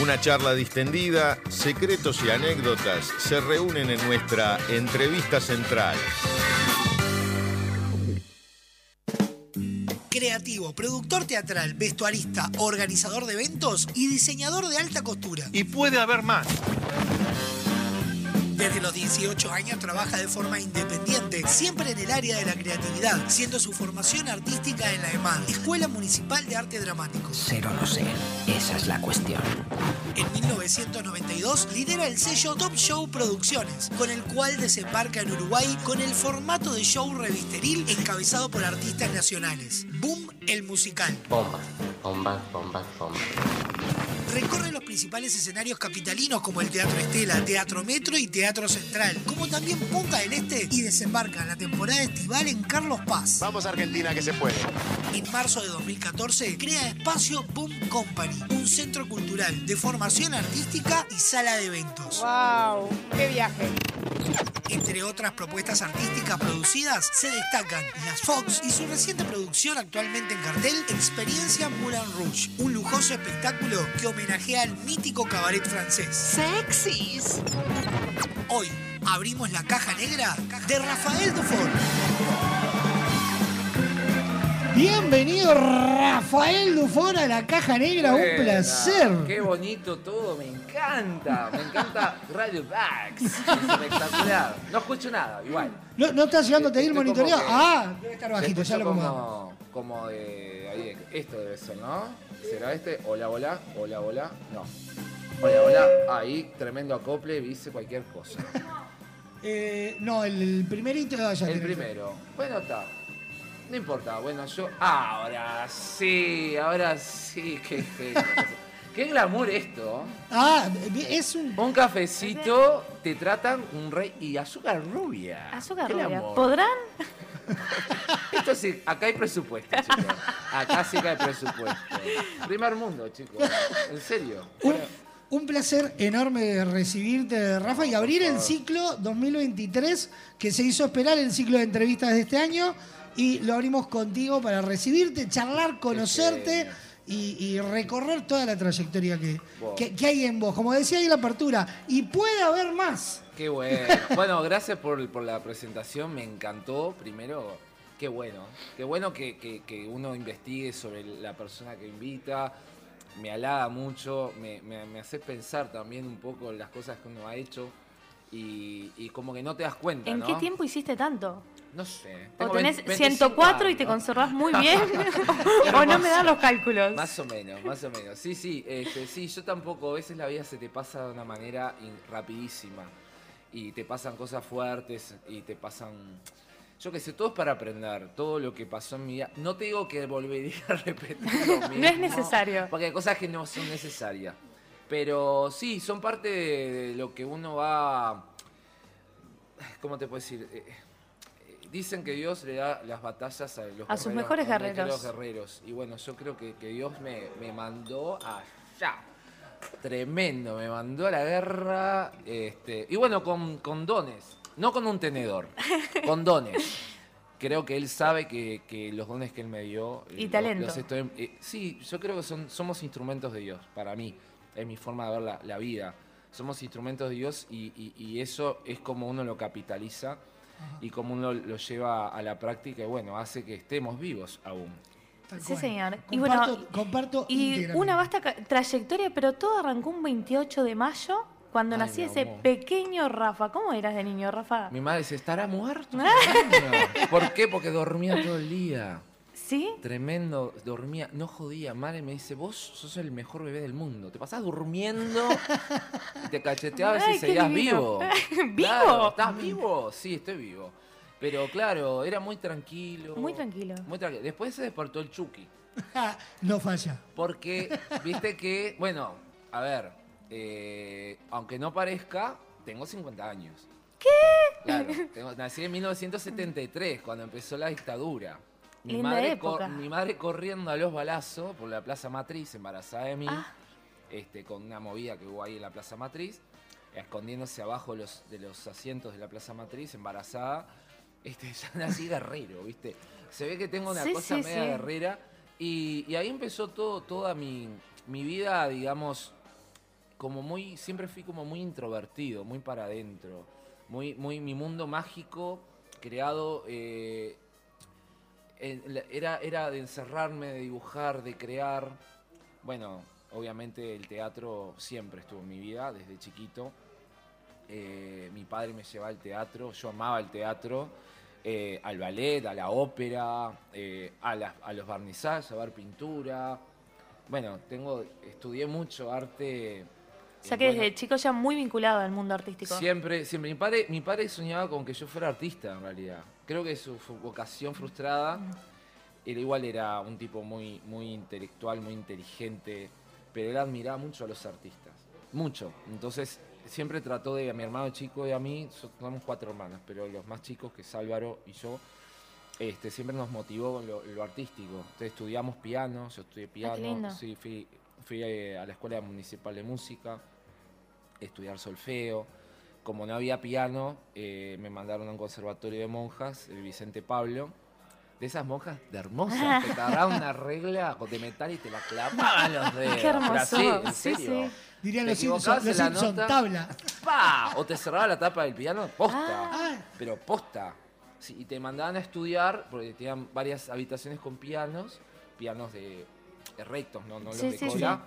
Una charla distendida, secretos y anécdotas se reúnen en nuestra entrevista central. Creativo, productor teatral, vestuarista, organizador de eventos y diseñador de alta costura. Y puede haber más. Desde los 18 años trabaja de forma independiente, siempre en el área de la creatividad, siendo su formación artística en la EMAD, Escuela Municipal de Arte Dramático. Ser o no ser, esa es la cuestión. En 1992 lidera el sello Top Show Producciones, con el cual desembarca en Uruguay con el formato de show revisteril encabezado por artistas nacionales. Boom, el musical. Bombas, bombas, bombas, bombas. Recorre los principales escenarios capitalinos como el Teatro Estela, Teatro Metro y Teatro Central, como también Punta del Este y desembarca en la temporada estival en Carlos Paz. Vamos a Argentina que se puede. En marzo de 2014 crea Espacio Boom Company, un centro cultural de formación artística y sala de eventos. ¡Wow! ¡Qué viaje! Entre otras propuestas artísticas producidas se destacan Las Fox y su reciente producción actualmente en cartel Experiencia Moulin Rouge, un lujoso espectáculo que homenajea al mítico cabaret francés. ¡Sexys! Hoy abrimos la caja negra de Rafael Dufort. Bienvenido Rafael Dufort a la caja negra, un placer. Qué bonito todo, me encanta. Me encanta Radio Bags. Es espectacular. No escucho nada, igual. ¿No, no estás llegando a monitoreado? que- Ah, debe estar bajito, ya lo como, como de. ahí, esto debe ser, ¿no? ¿Será este? Hola, hola, hola, hola. No. Hola, hola. Ahí, tremendo acople, hice cualquier cosa. Eh, no, el, el primerito ah, ya El tenés. primero. Bueno, está. No importa, bueno, yo. Ahora sí, ahora sí. Qué, qué, qué glamour esto. Ah, es un. Un cafecito, te tratan un rey y azúcar rubia. Azúcar Qué rubia. glamour. ¿Podrán? Esto sí, acá hay presupuesto, chicos. Acá sí que hay presupuesto. Primer mundo, chicos. En serio. Un, un placer enorme recibirte, Rafa, y abrir el ciclo 2023 que se hizo esperar el ciclo de entrevistas de este año. Y lo abrimos contigo para recibirte, charlar, conocerte y, y recorrer toda la trayectoria que, Wow. que, que hay en vos. Como decía ahí en la apertura, y puede haber más. Qué bueno. Bueno, gracias por, por la presentación, me encantó. Primero, qué bueno. Qué bueno que, que- que uno investigue sobre la persona que invita. Me halaga mucho, me, me- me hace pensar también un poco en las cosas que uno ha hecho. Y, y como que no te das cuenta, ¿En ¿no? qué tiempo hiciste tanto? No sé. ¿O tenés 20 25 104 y te años. conservás muy bien? ¿O no me dan los cálculos? Más o menos, más o menos. Sí, sí, este, sí, yo tampoco, a veces la vida se te pasa de una manera in- rapidísima. Y te pasan cosas fuertes y te pasan... Yo qué sé, todo es para aprender, todo lo que pasó en mi vida. No te digo que volvería a repetir lo mismo. No es necesario. Porque hay cosas que no son necesarias. Pero sí, son parte de, lo que uno va... ¿Cómo te puedo decir? Eh, eh, Dicen que Dios le da las batallas a los A sus mejores a guerreros. Y bueno, yo creo que, que Dios me, me mandó allá. Tremendo, me mandó a la guerra. Este, y bueno, con, con dones. No con un tenedor, con dones. Creo que Él sabe que, que los dones que Él me dio. Y los- talento. los estoy- eh, sí, yo creo que son, somos instrumentos de Dios, para mí. Es mi forma de ver la, la vida. Somos instrumentos de Dios y, y- y eso es como uno lo capitaliza y como uno lo lleva a la práctica y bueno, hace que estemos vivos aún. Sí, señor. Y Comparto, bueno, comparto Y una vasta trayectoria, pero todo arrancó un 28 de mayo, cuando Ay, nací ese pequeño Rafa. ¿Cómo eras de niño, Rafa? Mi madre dice, ¿estará muerto? Niño?". ¿Por qué? Porque dormía todo el día. ¿Sí? Tremendo, dormía, no jodía. Madre me dice, vos sos el mejor bebé del mundo. Te pasás durmiendo y te cacheteabas Ay, y seguías divino. vivo. ¿Vivo? Claro, ¿Estás vivo? Sí, estoy vivo. Pero claro, era muy tranquilo. Muy tranquilo. Muy tranquilo. Después se despertó el Chucky. no falla. Porque, viste que, bueno, a ver, eh, aunque no parezca, tengo 50 años. ¿Qué? Claro, tengo- nací en 1973, cuando empezó la dictadura. Mi Linda madre, época. cor- mi madre corriendo a los balazos por la Plaza Matriz, embarazada de mí, Ah. este, con una movida que hubo ahí en la Plaza Matriz, escondiéndose abajo los, de los asientos de la Plaza Matriz, embarazada. Este, ya nací guerrero, ¿viste? Se ve que tengo una Sí, cosa sí, media sí. guerrera. Y, y ahí empezó todo, toda mi, mi vida, digamos, como muy, siempre fui como muy introvertido, muy para adentro, muy, muy mi mundo mágico creado eh, era, era de encerrarme, de dibujar, de crear. Bueno, obviamente el teatro siempre estuvo en mi vida, desde chiquito. Eh, mi padre me llevaba al teatro, yo amaba el teatro, eh, al ballet, a la ópera, eh, a, a los barnizajes, a ver pintura. Bueno, tengo, estudié mucho arte. O sea que bueno, desde chico ya muy vinculado al mundo artístico. Siempre, siempre. Mi padre, mi padre soñaba con que yo fuera artista, en realidad. Creo que su, vocación frustrada, él igual era un tipo muy, muy intelectual, muy inteligente, pero él admiraba mucho a los artistas. Mucho. Entonces, siempre trató de, a mi hermano chico y a mí, so- somos cuatro hermanas, pero los más chicos, que es Álvaro y yo, este, siempre nos motivó lo, lo artístico. Entonces estudiamos piano, yo estudié piano, lindo. sí, fui, fui eh, a la Escuela Municipal de Música, estudiar solfeo. Como no había piano, eh, me mandaron a un conservatorio de monjas, el Vicente Pablo. De esas monjas de hermosas, que te agarraban una regla de metal y te la clavaban los dedos. Qué Pero hermoso. así, en Sí, serio. sí. Dirían los Simpsons, los Simpson, nota. tabla. ¡Pa! O te cerraba la tapa del piano, posta. Ah. Pero posta. Sí, y te mandaban a estudiar, porque tenían varias habitaciones con pianos, pianos de rectos, no, no los Sí, de sí, cola.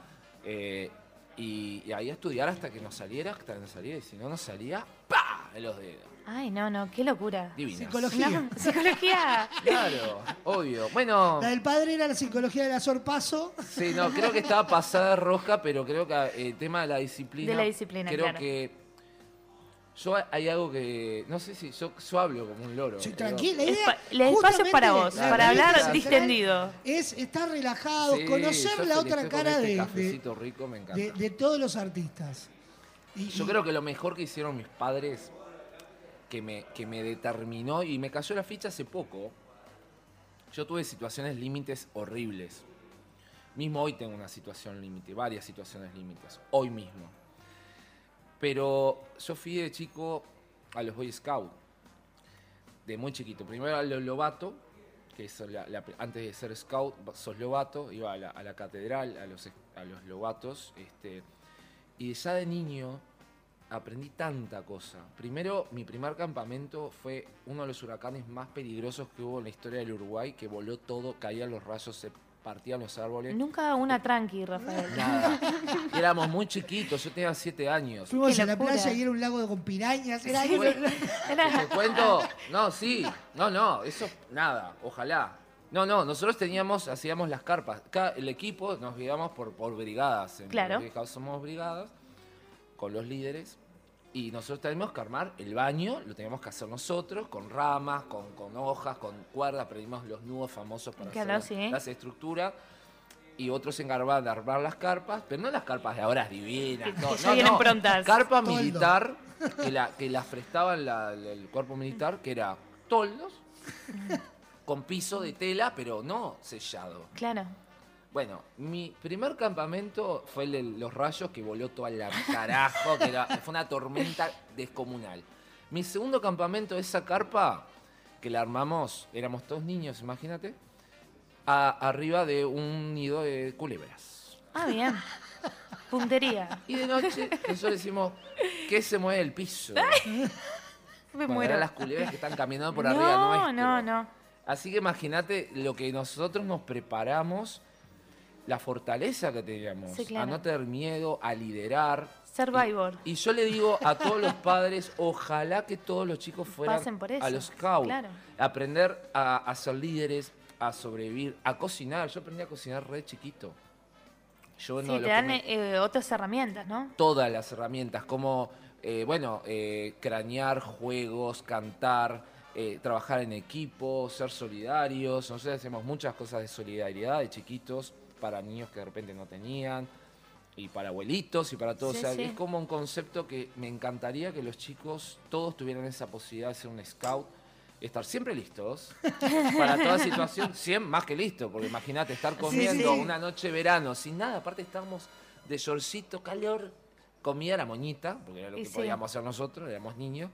Eh, y, y ahí a estudiar hasta que nos saliera, hasta que nos saliera. Y si no nos salía, ¡pa! En los dedos. Ay, no, no, qué locura. Divinas. Psicología. No, psicología. Claro, obvio. Bueno, La del padre era la psicología del azorpaso. sí, no, creo que estaba pasada de rosca, pero creo que eh, el tema de la disciplina. De la disciplina, Creo claro. que. Yo hay algo que. No sé si. Yo, yo hablo como un loro. Sí, tranquila. la idea, Espa- el espacio es para vos, la para hablar distendido. Es estar relajado, Sí, conocer yo la otra estoy con cara este de, de, cafecito rico me encanta. de- de todos los artistas. Y- Yo y- creo que lo mejor que hicieron mis padres, que me, que me determinó y me cayó la ficha hace poco, yo tuve situaciones límites horribles. Mismo hoy tengo una situación límite, varias situaciones límites, hoy mismo. Pero yo fui de chico a los Boy Scouts, de muy chiquito. Primero a los Lobato, que es antes de ser scout, sos Lobato, iba a la, catedral, a los, a los Lobatos, este, y ya de niño aprendí tanta cosa. Primero, mi primer campamento fue uno de los huracanes más peligrosos que hubo en la historia del Uruguay, que voló todo, caían los rayos, partían los árboles. Nunca una tranqui, Rafael. Nada. Y éramos muy chiquitos, yo tenía siete años. Fuimos a la playa y era un lago con pirañas. Era Te cuento, no, sí, no, no, eso nada, ojalá. No, no, nosotros teníamos, hacíamos las carpas. Cada, el equipo nos guiamos por, por brigadas. En Claro. somos brigadas con los líderes. Y nosotros teníamos que armar el baño, lo teníamos que hacer nosotros, con ramas, con, con hojas, con cuerda, aprendimos los nudos famosos para Claro, hacer sí. las estructuras. Y otros se encargaban de armar las carpas, pero no las carpas de ahora divinas. Que- no, que no, vienen no. prontas. Carpa Toldo. militar, que, la, que las prestaban la- la- el cuerpo militar, que era toldos, con piso de tela, pero no sellado. Claro. Bueno, mi primer campamento fue el de los rayos que voló toda la carajo, que era- fue una tormenta descomunal. Mi segundo campamento, esa carpa que la armamos, éramos todos niños, imagínate, a- arriba de un nido de culebras. Ah, bien. Puntería. Y de noche nosotros decimos, ¿qué se mueve el piso? Me Bueno, muero. eran las culebras que están caminando por no, arriba nuestro. no, no. Así que imagínate lo que nosotros nos preparamos, la fortaleza que teníamos, Sí, claro. a no tener miedo, a liderar. Survivor. Y, y yo le digo a todos los padres, ojalá que todos los chicos fueran Pasen por eso, a los scouts, claro. aprender a, a ser líderes, a sobrevivir, a cocinar. Yo aprendí a cocinar re chiquito. Yo no Sí, lo te dan me- eh, otras herramientas, ¿no? todas las herramientas, como, eh, bueno, eh, cranear juegos, cantar, eh, trabajar en equipo, ser solidarios. Nosotros hacemos muchas cosas de solidaridad de chiquitos para niños que de repente no tenían, y para abuelitos y para todos. Sí, o sea, sí. es como un concepto que me encantaría que los chicos todos tuvieran esa posibilidad de ser un scout. Estar siempre listos para toda situación, 100 más que listo, porque imagínate estar comiendo sí. una noche de verano sin nada, aparte estábamos de shortcito, calor, comida la moñita, porque era lo Y que podíamos hacer nosotros, éramos niños.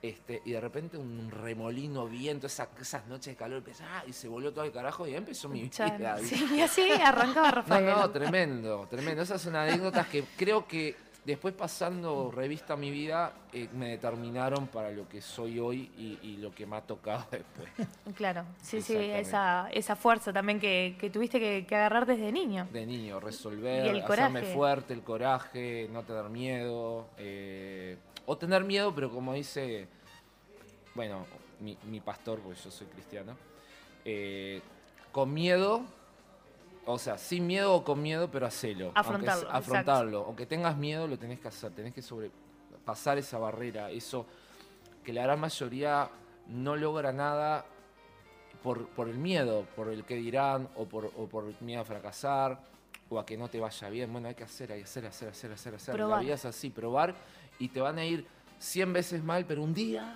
Este, y de repente un remolino, viento, esa- esas noches de calor, empezó, ah, y se volvió todo el carajo y ahí empezó mi vida. sí, y así arrancaba No, Rafael. no, tremendo, tremendo. Esas son anécdotas que creo que después pasando revista a mi vida eh, me determinaron para lo que soy hoy y, y lo que me ha tocado después. Claro, sí, sí, esa, esa fuerza también que, que tuviste que, que agarrar desde niño. De niño, resolver, hacerme fuerte, el coraje, no tener miedo. eh, o tener miedo, pero como dice, bueno, mi, mi pastor, porque yo soy cristiano, eh, con miedo, o sea, sin miedo o con miedo, pero hacelo. Aunque Afrontarlo, se- afrontarlo. Aunque tengas miedo, lo tenés que hacer, tenés que sobrepasar esa barrera, eso que la gran mayoría no logra nada por, por el miedo, por el que dirán, o por, o por miedo a fracasar, o a que no te vaya bien. Bueno, hay que hacer, hay que hacer, hacer, hacer, hacer, hacer. Probar. La vida es así, probar, y te van a ir 100 veces mal, pero un día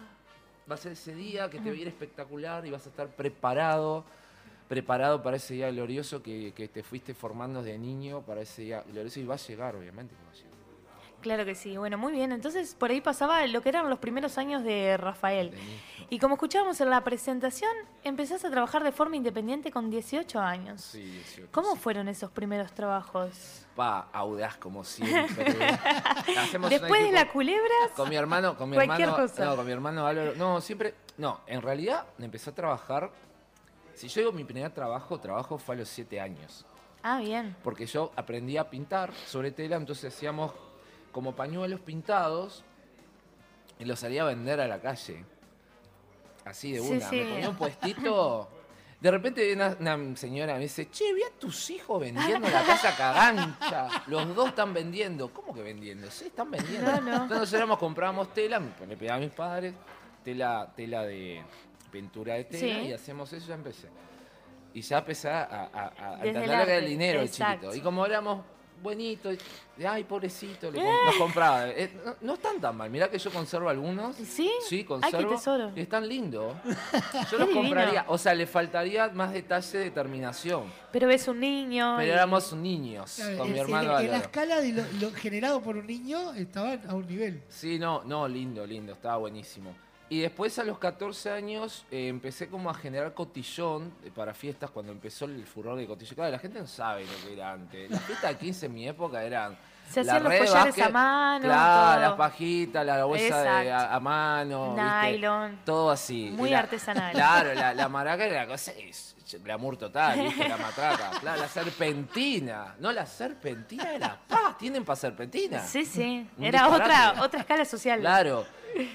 va a ser ese día que te va a ir espectacular y vas a estar preparado, preparado para ese día glorioso que, que te fuiste formando de niño, para ese día glorioso, y va a llegar, obviamente. que va a llegar. Claro que sí. Bueno, muy bien. Entonces, por ahí pasaba lo que eran los primeros años de Rafael. Y como escuchábamos en la presentación, empezaste a trabajar de forma independiente con 18 años. Sí, 18. ¿Cómo fueron esos primeros trabajos? Pa, audaz como siempre. Hacemos Después de la culebras, Con mi hermano, con mi Cualquier hermano, cosa. no, con mi hermano Álvaro, no, siempre, no, en realidad empecé a trabajar, si yo digo mi primer trabajo, trabajo fue a los siete años, ah, bien. porque yo aprendí a pintar sobre tela, entonces hacíamos como pañuelos pintados y los salía a vender a la calle, así de una, sí. me ponía un puestito, de repente viene una, una señora y me dice, che, vi a tus hijos vendiendo en la casa cagancha, los dos están vendiendo, ¿cómo que vendiendo? Sí, están vendiendo. No, no. Entonces éramos, comprábamos tela, me- le pedía a mis padres, tela, tela de pintura de tela Sí. y hacemos eso, ya empecé. Y ya empecé a, a, a- a el dinero, el chiquito. Y como éramos buenitos, de, ay, pobrecito, le com- nos compraba. Eh, no, no están tan mal, mirá que yo conservo algunos. ¿Sí? Sí, Ay, conservo. qué tesoro. Y están lindos. Yo los compraría. O sea, le faltaría más detalle de terminación. Pero ves un niño. Pero y- éramos niños con en- mi en- hermano en, la Álvaro. escala de lo, lo generado por un niño estaban a un nivel. Sí, no, no, lindo, lindo, estaba buenísimo. Y después a los 14 años eh, empecé como a generar cotillón eh, para fiestas cuando empezó el furor de cotillón. Claro, la gente no sabe lo que era antes. Las fiestas de 15 en mi época eran... Se la hacían los de collares básquet, a mano, Claro, todo. las pajitas, la bolsa de, a, a mano. ¿viste? Nylon. Todo así. Muy La- artesanal. Claro, la, la maraca era la cosa es glamour total, ¿viste? La matraca. Claro, la serpentina. No, la serpentina era paz. ¿Tienen para serpentina? Sí, sí. Un Era disparate. otra, otra escala social. Claro.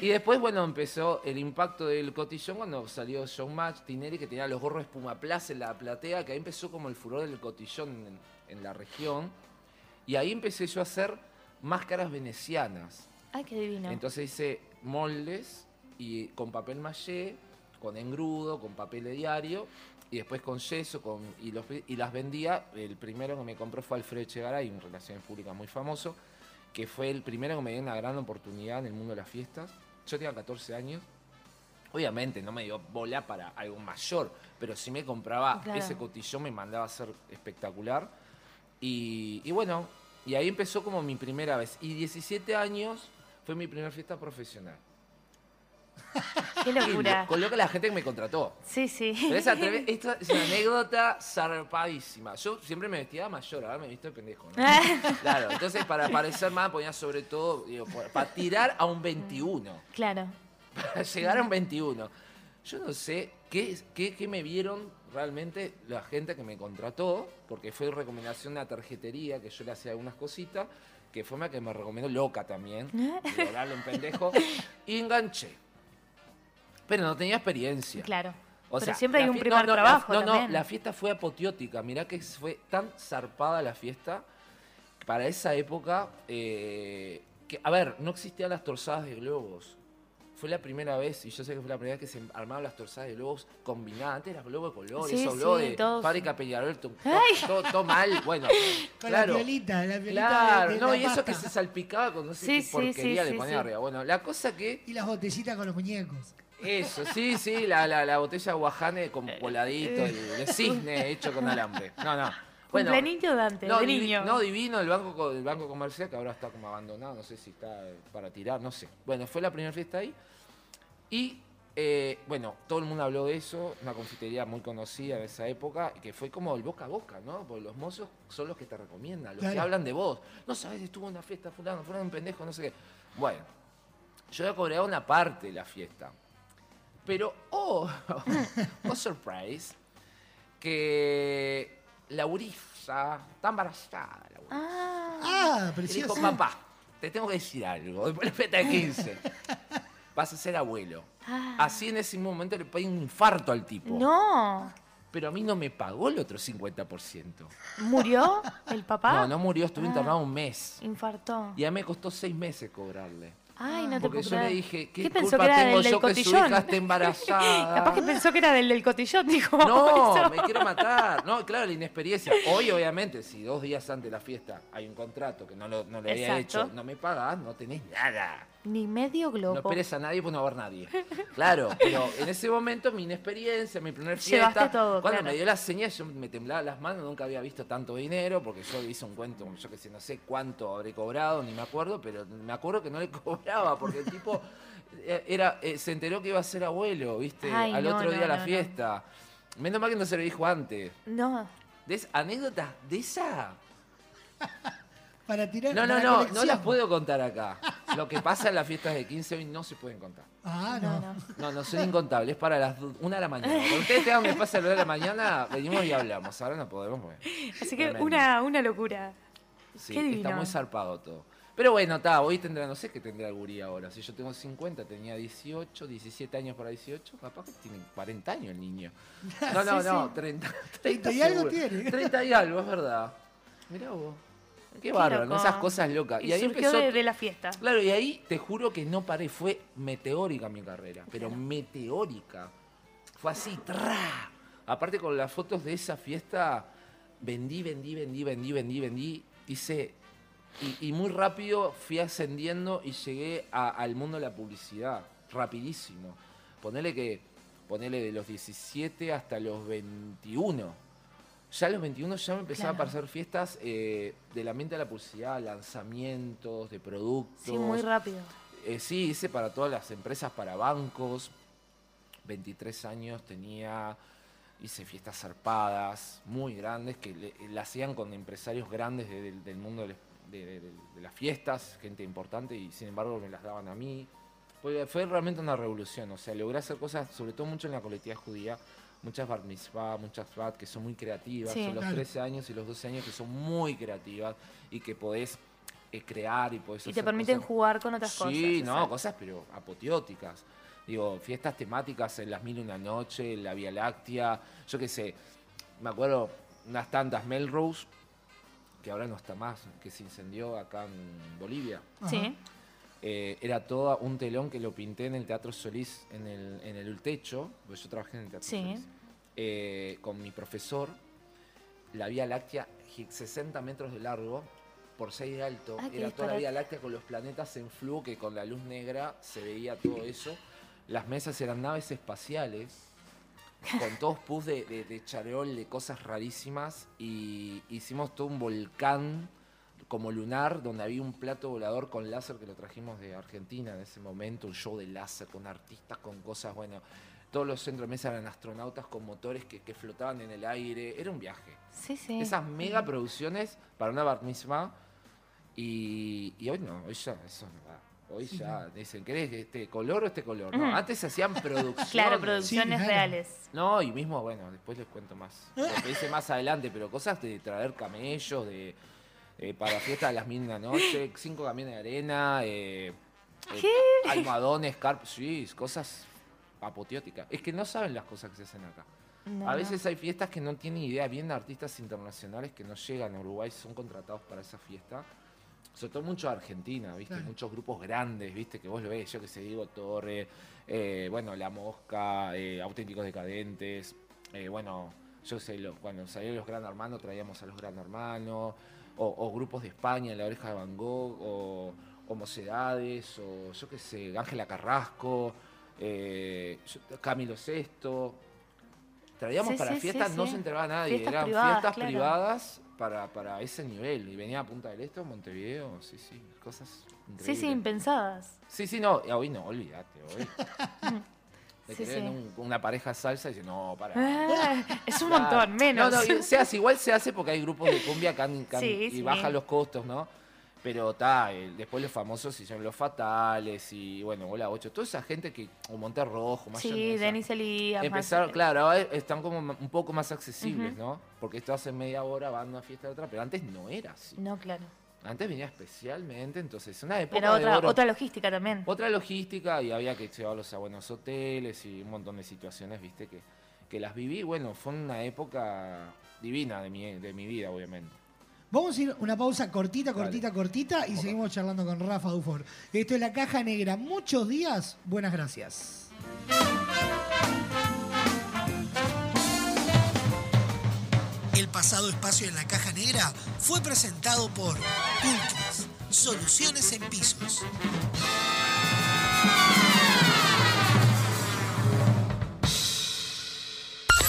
Y después, bueno, empezó el impacto del cotillón cuando salió Showmatch Tineri, que tenía los gorros Espumaplaza en la platea, que ahí empezó como el furor del cotillón en, en la región. Y ahí empecé yo a hacer máscaras venecianas. Ay, qué divino. Entonces hice moldes y con papel maché, con engrudo, con papel de diario y después con yeso con, y, los, y las vendía. El primero que me compró fue Alfredo Echegaray, un relaciones públicas muy famoso, que fue el primero que me dio una gran oportunidad en el mundo de las fiestas. Yo tenía 14 años. Obviamente no me dio bola para algo mayor, pero si me compraba Claro. ese cotillón me mandaba a ser espectacular. Y, y bueno, y ahí empezó como mi primera vez. Y 17 años fue mi primera fiesta profesional. Qué locura. Con lo que la gente que me contrató. Sí, sí. Pero esa esta es una anécdota zarpadísima. Yo siempre me vestía mayor, ahora me he visto de pendejo, ¿no? Claro, entonces para parecer más ponía sobre todo, digo, para tirar a un 21. Claro. Para llegar a un 21. Yo no sé qué, qué, qué me vieron realmente la gente que me contrató, porque fue recomendación de una tarjetería que yo le hacía algunas cositas, que fue una que me recomendó loca también, darle un pendejo, y enganché. Pero no tenía experiencia. Claro. O Pero sea, siempre hay la un primer no, no, la- trabajo No, no, también. la fiesta fue apoteótica. Mirá que fue tan zarpada la fiesta. Para esa época, eh, que, a ver, no existían las torzadas de globos. Fue la primera vez, y yo sé que fue la primera vez que se armaban las torzadas de globos combinadas. Antes era globo de color, Sí, esos sí, globos de todos. fábrica todo, todo mal. Bueno, Con claro. la violita, la violita Claro, de, de no, la y eso que se salpicaba con no sé Sí, qué sí, porquería sí, le sí, ponía sí. arriba. Bueno, la cosa que Y las botecitas con los muñecos. eso, sí, sí, la, la, la botella guajane con coladito, el de cisne hecho con alambre. No, no. Bueno, de antes, no, de divi- niño. no, divino el banco, co- el banco comercial que ahora está como abandonado, no sé si está para tirar, no sé. Bueno, fue la primera fiesta ahí. Y eh, bueno, todo el mundo habló de eso, una confitería muy conocida en esa época, que fue como el boca a boca, ¿no? Porque los mozos son los que te recomiendan, los que hablan de vos. No sabes, estuvo en una fiesta fulano, fulano un pendejo, no sé qué. Bueno, yo había cobrado una parte de la fiesta. Pero, oh, oh surprise, que Laurisa está embarazada. Laurisa. Ah, Ah, Y dijo, precioso. papá, te tengo que decir algo. Después de la fiesta de 15. Vas a ser abuelo. Así en ese momento le pegué un infarto al tipo. no. Pero a mí no me pagó el otro 50%. ¿Murió el papá? No, no murió, estuve Ah. internado un mes. Infartó. Y a mí me costó seis meses cobrarle. Ay, no te Porque puedo yo le dije, ¿qué, pensó culpa que era tengo del del yo que su cotillón? hija esté embarazada? Capaz que pensó que era del del cotillón, dijo. No, eso. me quiero matar. No, claro, la inexperiencia. Hoy, obviamente, si dos días antes de la fiesta hay un contrato que no lo, no lo había Exacto. hecho, no me pagas, no tenés nada. Ni medio globo. No esperes a nadie, pues no va a haber nadie. Claro, pero en ese momento, mi inexperiencia, mi primer fiesta, Llevaste todo, cuando claro. me dio la señal, yo me temblaba las manos, nunca había visto tanto dinero, porque yo hice un cuento, yo que sé, no sé cuánto habré cobrado, ni me acuerdo, pero me acuerdo que no le cobraba, porque el tipo eh, era, eh, se enteró que iba a ser abuelo, ¿viste? Ay, Al no, otro no, día de la no, fiesta. Menos mal que no se lo dijo antes. No. ¿De esa- anécdotas de esa? Para tirar. No, no, no, no las puedo contar acá. Lo que pasa en las fiestas de 15 hoy no se pueden contar. Ah, No, no. no. No, no son incontables, es para las du- una de la mañana. Cuando ustedes tengan que pasar a la de la mañana, venimos y hablamos. Ahora no podemos, pues. Así que una, una locura. Sí, Qué divino. está muy zarpado todo. Pero bueno, está, hoy tendrá, no sé qué tendrá el gurí ahora. Si yo tengo 50, tenía 18, 17 años para 18, capaz que tiene 40 años el niño. No, no, Sí, no, sí. 30, 30 y algo seguro. tiene. 30 y algo, es verdad. Mirá vos. Qué, bárbaro, ¿no? esas cosas locas. Y, Y, ahí surgió empezó de, de la fiesta. Claro, y ahí te juro que no paré, fue meteórica mi carrera, pero meteórica. Fue así, ¡tra! Aparte con las fotos de esa fiesta, vendí, vendí, vendí, vendí, vendí, vendí, hice... Y, y muy rápido fui ascendiendo y llegué a- al mundo de la publicidad, rapidísimo. Ponele que, ponele de los 17 hasta los 21. Ya a los 21 ya me empezaba Claro. a pasar fiestas eh, del ambiente de la publicidad, lanzamientos de productos. Sí, muy rápido. Eh, sí, hice para todas las empresas, para bancos. 23 años tenía, hice fiestas zarpadas, muy grandes, que le- la hacían con empresarios grandes de- del- del mundo de, de- de- de las fiestas, gente importante, y sin embargo me las daban a mí. Porque fue realmente una revolución, o sea, logré hacer cosas, sobre todo mucho en la colectividad judía, muchas bar mitzvah, muchas bat, que son muy creativas, Sí. son los Claro. 13 años y los 12 años que son muy creativas y que podés eh, crear y podés Y te permiten cosas- jugar con otras cosas. Sí, no, exacto. cosas pero apoteóticas. Digo, fiestas temáticas en las mil y una noche, en la Vía Láctea, yo qué sé. Me acuerdo unas tantas Melrose, que ahora no está más, que se incendió acá en Bolivia. Sí. Eh, era todo un telón que lo pinté en el Teatro Solís, en el, en el techo, porque yo trabajé en el Teatro Sí. Solís, eh, con mi profesor. La Vía Láctea, gi- 60 metros de largo, por 6 de alto. Ah, era toda la. Vía Láctea con los planetas en flujo, que con la luz negra se veía todo eso. Las mesas eran naves espaciales, con todos pus de, de, de charol, de cosas rarísimas. Y hicimos todo un volcán como lunar, donde había un plato volador con láser que lo trajimos de Argentina en ese momento, un show de láser con artistas, con cosas, bueno, todos los centros de mesa eran astronautas con motores que, que flotaban en el aire, era un viaje. Sí, sí. Esas mega producciones para una bar mitzvah, y, y hoy no, hoy ya, eso no va. Hoy ya dicen, ¿querés este color o este color? No, antes se hacían producciones. Claro, producciones Sí, claro. reales. No, y mismo, bueno, después les cuento más. Lo que hice más adelante, pero cosas de traer camellos, de eh, para fiestas de las mil de la noche, cinco camiones de arena, eh, eh, almohadones, sí, cosas apoteóticas. Es que no saben las cosas que se hacen acá. No, a veces hay fiestas que no tienen idea, vienen artistas internacionales que no llegan a Uruguay, son contratados para esa fiesta. Sobre todo mucho Argentina, ¿viste? Claro. Muchos grupos grandes, ¿viste? Que vos lo ves, yo que sé, Diego Torre, eh, bueno, La Mosca, eh, Auténticos Decadentes, eh, bueno, yo sé, lo- cuando salieron los Gran Hermanos traíamos a los Gran Hermanos, o, o grupos de España, La Oreja de Van Gogh, o, Mocedades, o yo qué sé, Ángela Carrasco, eh, Camilo Sesto. Traíamos Sí, para sí, sí, fiestas, no sí. se enteraba nadie, Fiestas eran privadas, fiestas claro. privadas para, para ese nivel. Y venía a Punta del Este, Montevideo, sí, sí, cosas Sí, increíbles. sí, impensadas. Sí, sí, no, hoy no, olvídate, hoy. Te Sí, un- una pareja salsa y dice, no, para. Ah, es un Claro. montón, menos. No, no, se hace, igual se hace porque hay grupos de cumbia que han- que han- Sí, y bajan los costos, ¿no? Pero está, después los famosos hicieron los fatales y bueno, Hola 8, toda esa gente que, o Monterrojo, más sí, Denis Elías. Empezaron, más- claro, ahora están como un poco más accesibles, ¿no? Porque esto hace media hora van a una fiesta de otra, pero antes no era así. No, claro. Antes venía especialmente, entonces una época Era de otra, oro. otra logística también. Otra logística y había que llevarlos a buenos hoteles y un montón de situaciones, viste, que, que las viví. Bueno, fue una época divina de mi, de mi vida, obviamente. Vamos a ir una pausa cortita, Dale. cortita, cortita y seguimos charlando con Rafa Dufor. Esto es La Caja Negra. Muchos días, buenas gracias. El pasado espacio en La Caja Negra fue presentado por Ultras, Soluciones en Pisos.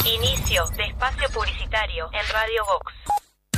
Inicio de espacio publicitario en Radio Vox.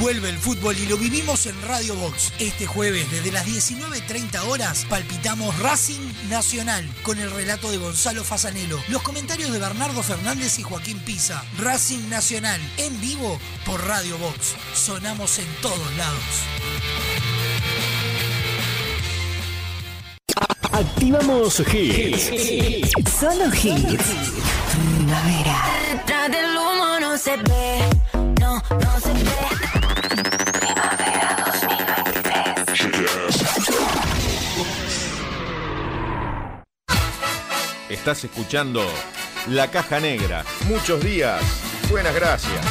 Vuelve el fútbol y lo vivimos en Radio Box. Este jueves, desde las 19.30 horas, palpitamos Racing Nacional con el relato de Gonzalo Fasanelo, los comentarios de Bernardo Fernández y Joaquín Pisa. Racing Nacional, en vivo por Radio Box. Sonamos en todos lados. Activamos hits. Solo hits. Primavera. Detrás del humo no se ve, no, no se ve. Estás escuchando La Caja Negra. Muchos días. Buenas gracias.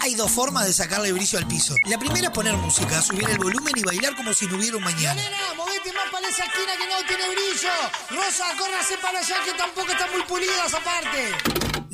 Hay dos formas de sacarle brillo al piso. La primera es poner música, subir el volumen y bailar como si no hubiera un mañana. Nena, movete más para esa esquina que no tiene brillo. Rosa, córrase para allá que tampoco está muy pulida esa parte.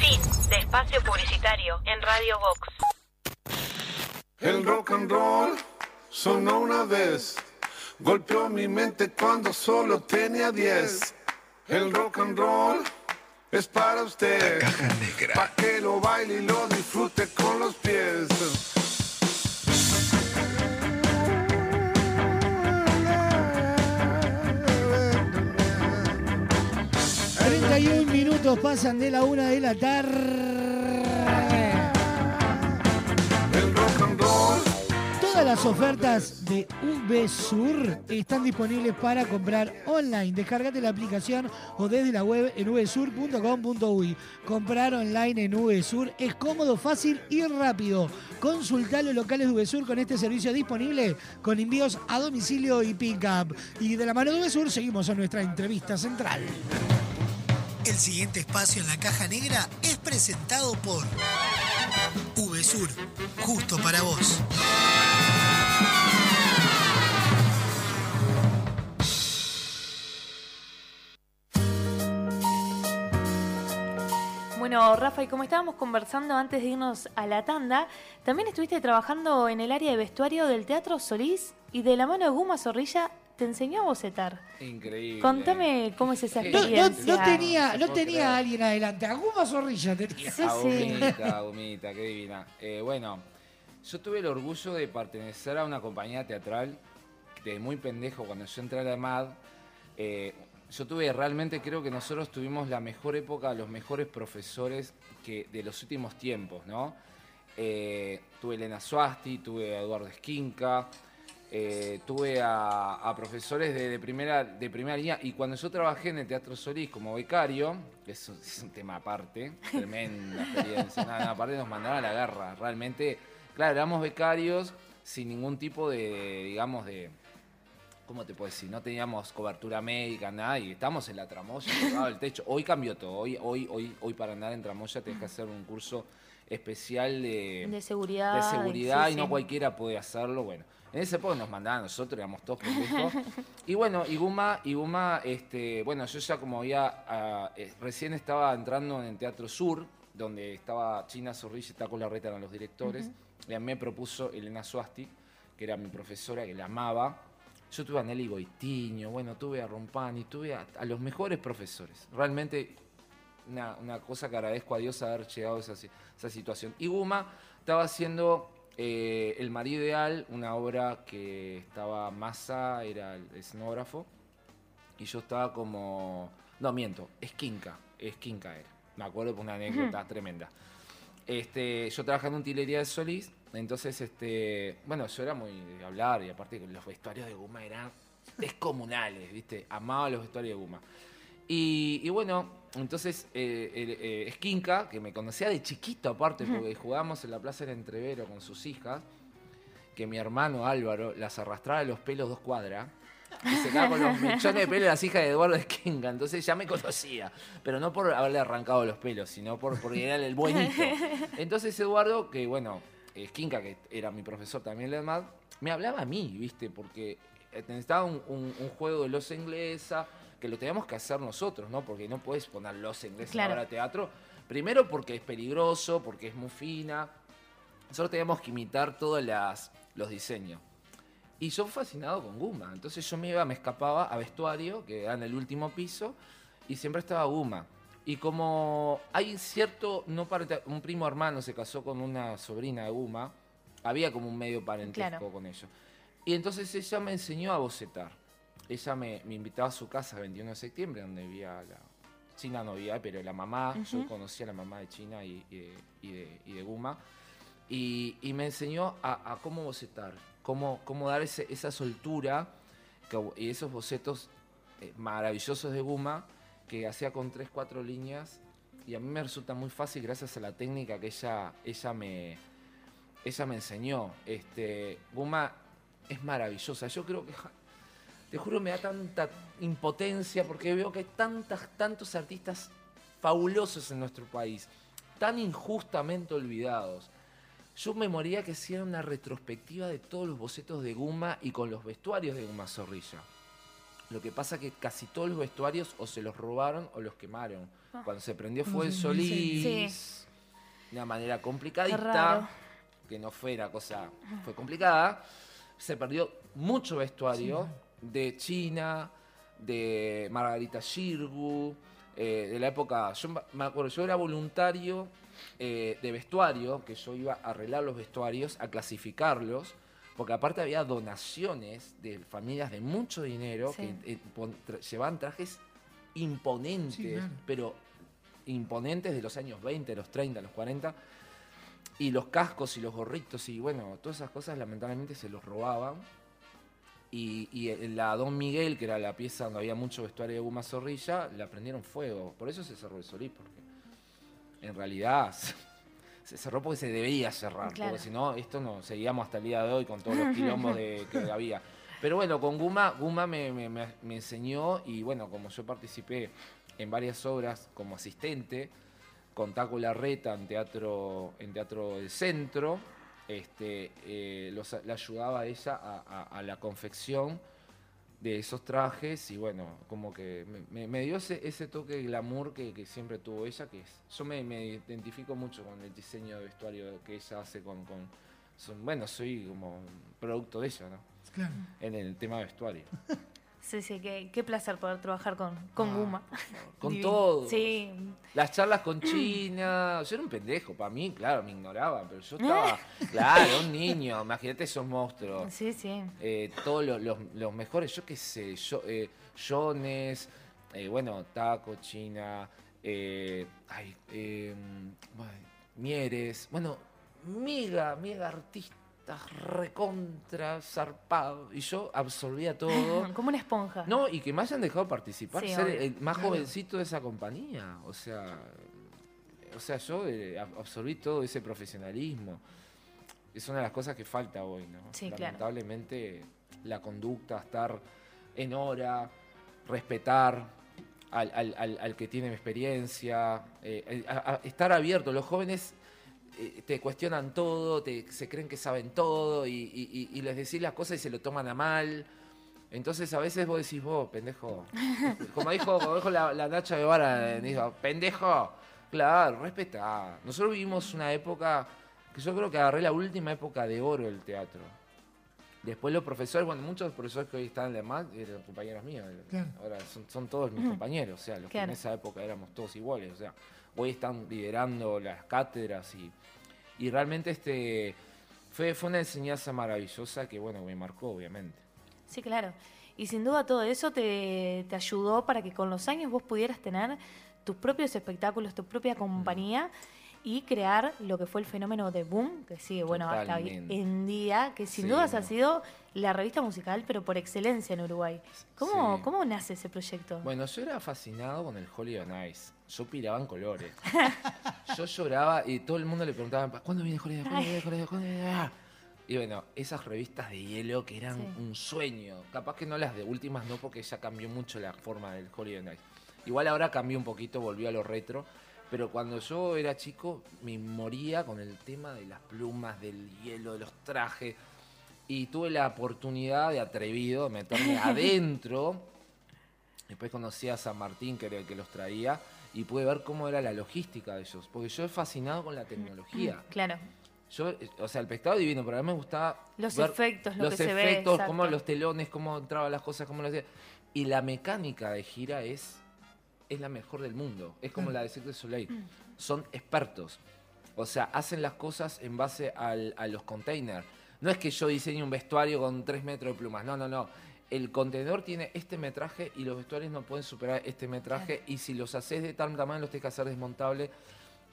Fin de espacio publicitario en Radio Vox. El rock and roll sonó una vez, golpeó mi mente cuando solo tenía 10. El rock and roll es para usted, para que lo baile y lo disfrute con los pies. 31 minutos pasan de la una de la tarde. Todas las ofertas de VSUR están disponibles para comprar online. Descárgate la aplicación o desde la web en vsur.com.uy. Comprar online en VSUR es cómodo, fácil y rápido. Consulta los locales de VSUR con este servicio disponible con envíos a domicilio y pick-up. Y de la mano de VSUR seguimos a nuestra entrevista central. El siguiente espacio en la caja negra es presentado por VSUR, justo para vos. Bueno, Rafa, y como estábamos conversando antes de irnos a la tanda, también estuviste trabajando en el área de vestuario del Teatro Solís y de la mano de Guma Zorrilla te enseñó a bocetar. Increíble. Contame cómo es esa No, no- experiencia. no tenía, no tenía creer. a alguien adelante. Alguna zorrilla tenía. Sí, sí. Agumita, Agumita, qué divina. Eh, bueno, yo tuve el orgullo de pertenecer a una compañía teatral de muy pendejo cuando yo entré a la MAD. eh, yo tuve realmente, creo que nosotros tuvimos la mejor época, los mejores profesores que de los últimos tiempos, ¿no? Eh, tuve Elena Suasti, tuve a Eduardo Esquinca, eh, tuve a, a profesores de, de primera, de primera línea y cuando yo trabajé en el Teatro Solís como becario, que es, un- es un tema aparte, tremenda experiencia, nada, aparte nos mandaron a la guerra, realmente, claro, éramos becarios sin ningún tipo de, digamos, de, ¿cómo te puedo decir? No teníamos cobertura médica, nada, y estamos en la tramoya, pegado al techo. Hoy cambió todo, hoy, hoy, hoy, hoy para andar en tramoya tenés que hacer un curso especial de, De seguridad. de seguridad sí, y no sí. cualquiera puede hacerlo. Bueno, en ese época nos mandaban a nosotros, éramos todos pendejos. y bueno, y Guma, y Guma, este, bueno, yo ya como había, ah, eh, recién estaba entrando en el Teatro Sur, donde estaba China Zorrilla y Taco Larreta eran los directores, y a mí me propuso Elena Suasti, que era mi profesora, que la amaba. Yo tuve a Nelly Goitiño, bueno, tuve a Rompani, tuve a, a los mejores profesores. Realmente una, una cosa que agradezco a Dios haber llegado a esa, esa situación. Y Guma estaba haciendo eh, El Marido Ideal, una obra que estaba Massa, era el escenógrafo, y yo estaba como... No, miento, Esquinca, Esquinca era. Me acuerdo por una anécdota tremenda. Este, yo trabajaba en utilería de Solís, entonces, este, bueno, yo era muy de hablar y aparte los vestuarios de Guma eran descomunales, ¿viste? Amaba los vestuarios de Guma. Y, y bueno, entonces eh, eh, Esquinca, que me conocía de chiquito aparte, porque jugábamos en la Plaza del Entrevero con sus hijas, que mi hermano Álvaro las arrastraba de los pelos dos cuadras. Y se quedaba con los mechones de pelo de las hijas de Eduardo Esquinca. Entonces ya me conocía. Pero no por haberle arrancado los pelos, sino por, porque era el buenito. Entonces Eduardo, que bueno, Esquinca, que era mi profesor también EDMAD, me hablaba a mí, ¿viste? Porque eh, necesitaba un, un- un juego de losa inglesa, que lo teníamos que hacer nosotros, ¿no? Porque no puedes poner losa inglesa Claro. ahora a teatro. Primero porque es peligroso, porque es muy fina. Nosotros teníamos que imitar todos los diseños. Y yo fascinado con Guma. Entonces yo me iba, me escapaba a vestuario, que era en el último piso, y siempre estaba Guma. Y como hay cierto, no parte- un primo hermano se casó con una sobrina de Guma, había como un medio parentesco Claro. con ellos. Y entonces ella me enseñó a bocetar. Ella me, me invitaba a su casa el 21 de septiembre, donde vivía la... China no vivía, pero la mamá, yo conocía a la mamá de China y, y de, y de- y de Guma. Y, me enseñó a, a cómo bocetar, cómo, cómo dar ese- esa soltura que- y esos bocetos eh, maravillosos de Guma que hacía con tres, cuatro líneas y a mí me resulta muy fácil gracias a la técnica que ella, ella me, ella me enseñó. Este, Guma es maravillosa. Yo creo que, te juro, me da tanta impotencia porque veo que hay tantas, tantos artistas fabulosos en nuestro país, tan injustamente olvidados. Yo me moría que hiciera una retrospectiva de todos los bocetos de Guma y con los vestuarios de Guma Zorrilla. Lo que pasa que casi todos los vestuarios o se los robaron o los quemaron. Ah. Cuando se prendió ¿Cómo fue el Solís, Sí. de una manera complicadita, raro. que no fue una cosa, fue complicada. Se perdió mucho vestuario de China, de Margarita Shirgu, eh, de la época, yo me- acuerdo, yo era voluntario eh, de vestuario, que yo iba a arreglar los vestuarios, a clasificarlos, porque aparte había donaciones de familias de mucho dinero Sí. que eh, pon- tra- llevaban trajes imponentes, Sí, claro. pero imponentes de los años 20, los 30, los 40, y los cascos y los gorritos y bueno, todas esas cosas lamentablemente se los robaban. Y, la Don Miguel, que era la pieza donde había mucho vestuario de Guma Zorrilla, la prendieron fuego. Por eso se cerró el Solís, porque en realidad se cerró porque se debía cerrar. Claro. Porque si no, esto no seguíamos hasta el día de hoy con todos los quilombos de, que había. Pero bueno, con Guma, Guma me- me enseñó y bueno, como yo participé en varias obras como asistente, con Taco Larreta en teatro, en teatro del centro, este, eh, los- le ayudaba a ella a, a- a la confección de esos trajes y bueno, como que me, dio ese, ese toque de glamour que, que siempre tuvo ella, que es, yo me, me identifico mucho con el diseño de vestuario que ella hace con, con son- bueno, soy como producto de ella, ¿no? Claro. En el tema de vestuario. Sí, sí, qué, qué placer poder trabajar con, con Guma. Ah, Con Divino. todo. Sí. Las charlas con China, yo era un pendejo, para mí, claro, me ignoraban, pero yo estaba, claro, un niño, imagínate esos monstruos. Sí, sí. Eh, todos los, los- los mejores, yo qué sé, yo, eh, Jones, eh, bueno, Taco, China, ay, bueno, Mieres, bueno, mega, mega recontra zarpado y yo absorbía todo. Como una esponja. No, y que me hayan dejado participar, Sí, ser obvio. el más jovencito de esa compañía. O sea, o sea yo eh, ab- absorbí todo ese profesionalismo. Es una de las cosas que falta hoy, ¿no? Sí, claro. Lamentablemente, la conducta, estar en hora, respetar al, al- al- que tiene experiencia, eh, a- a- estar abierto. Los jóvenes eh, te cuestionan todo, te, se creen que saben todo y, y- y- les decís las cosas y se lo toman a mal. Entonces a veces vos decís, vos, pendejo. Como dijo, como dijo la, la Nacha Guevara, eh, dijo, pendejo. Claro, respetá. Nosotros vivimos una época que yo creo que agarré la última época de oro del teatro. Después los profesores, bueno, muchos de profesores que hoy están en la MAD eran compañeros míos. Claro. Ahora son, son todos mis compañeros, o sea, los que en esa época éramos todos iguales. O sea, hoy están liderando las cátedras y, y realmente este fue, fue una enseñanza maravillosa que, bueno, me marcó, obviamente. Sí, claro. Y sin duda todo eso te, te ayudó para que con los años vos pudieras tener tus propios espectáculos, tu propia compañía y crear lo que fue el fenómeno de Boom, que sigue, bueno, hasta hoy en día, que sin Sí, dudas ha sido la revista musical, pero por excelencia en Uruguay. ¿Cómo, Sí. ¿cómo nace ese proyecto? Bueno, yo era fascinado con el Holy on Ice. Yo piraba en colores. Yo lloraba y todo el mundo le preguntaba, ¿cuándo viene Ice? ¿Cuándo viene Ice? ¿Cuándo viene? Ah". Y bueno, esas revistas de hielo que eran Sí. un sueño. Capaz que no las de últimas, no, porque ya cambió mucho la forma del on Ice. Igual ahora cambió un poquito, volvió a lo retro. Pero cuando yo era chico, me moría con el tema de las plumas, del hielo, de los trajes. Y tuve la oportunidad de atrevido de meterme adentro. Después conocí a San Martín, que era el que los traía, y pude ver cómo era la logística de ellos. Porque yo he fascinado con la tecnología. Claro. Yo, o sea, el pescado divino, pero a mí me gustaba Los ver efectos, lo los que se ve, efectos, exacto. cómo los telones, cómo entraban las cosas, cómo lo hacía. Y la mecánica de gira es, es la mejor del mundo. Es como Mm. la de Cirque du Soleil. Son expertos. O sea, hacen las cosas en base al- a los containers. No es que yo diseñe un vestuario con 3 metros de plumas. No, no, no. El contenedor tiene este metraje y los vestuarios no pueden superar este metraje. Y si los haces de tal tamaño, los tienes que hacer desmontables.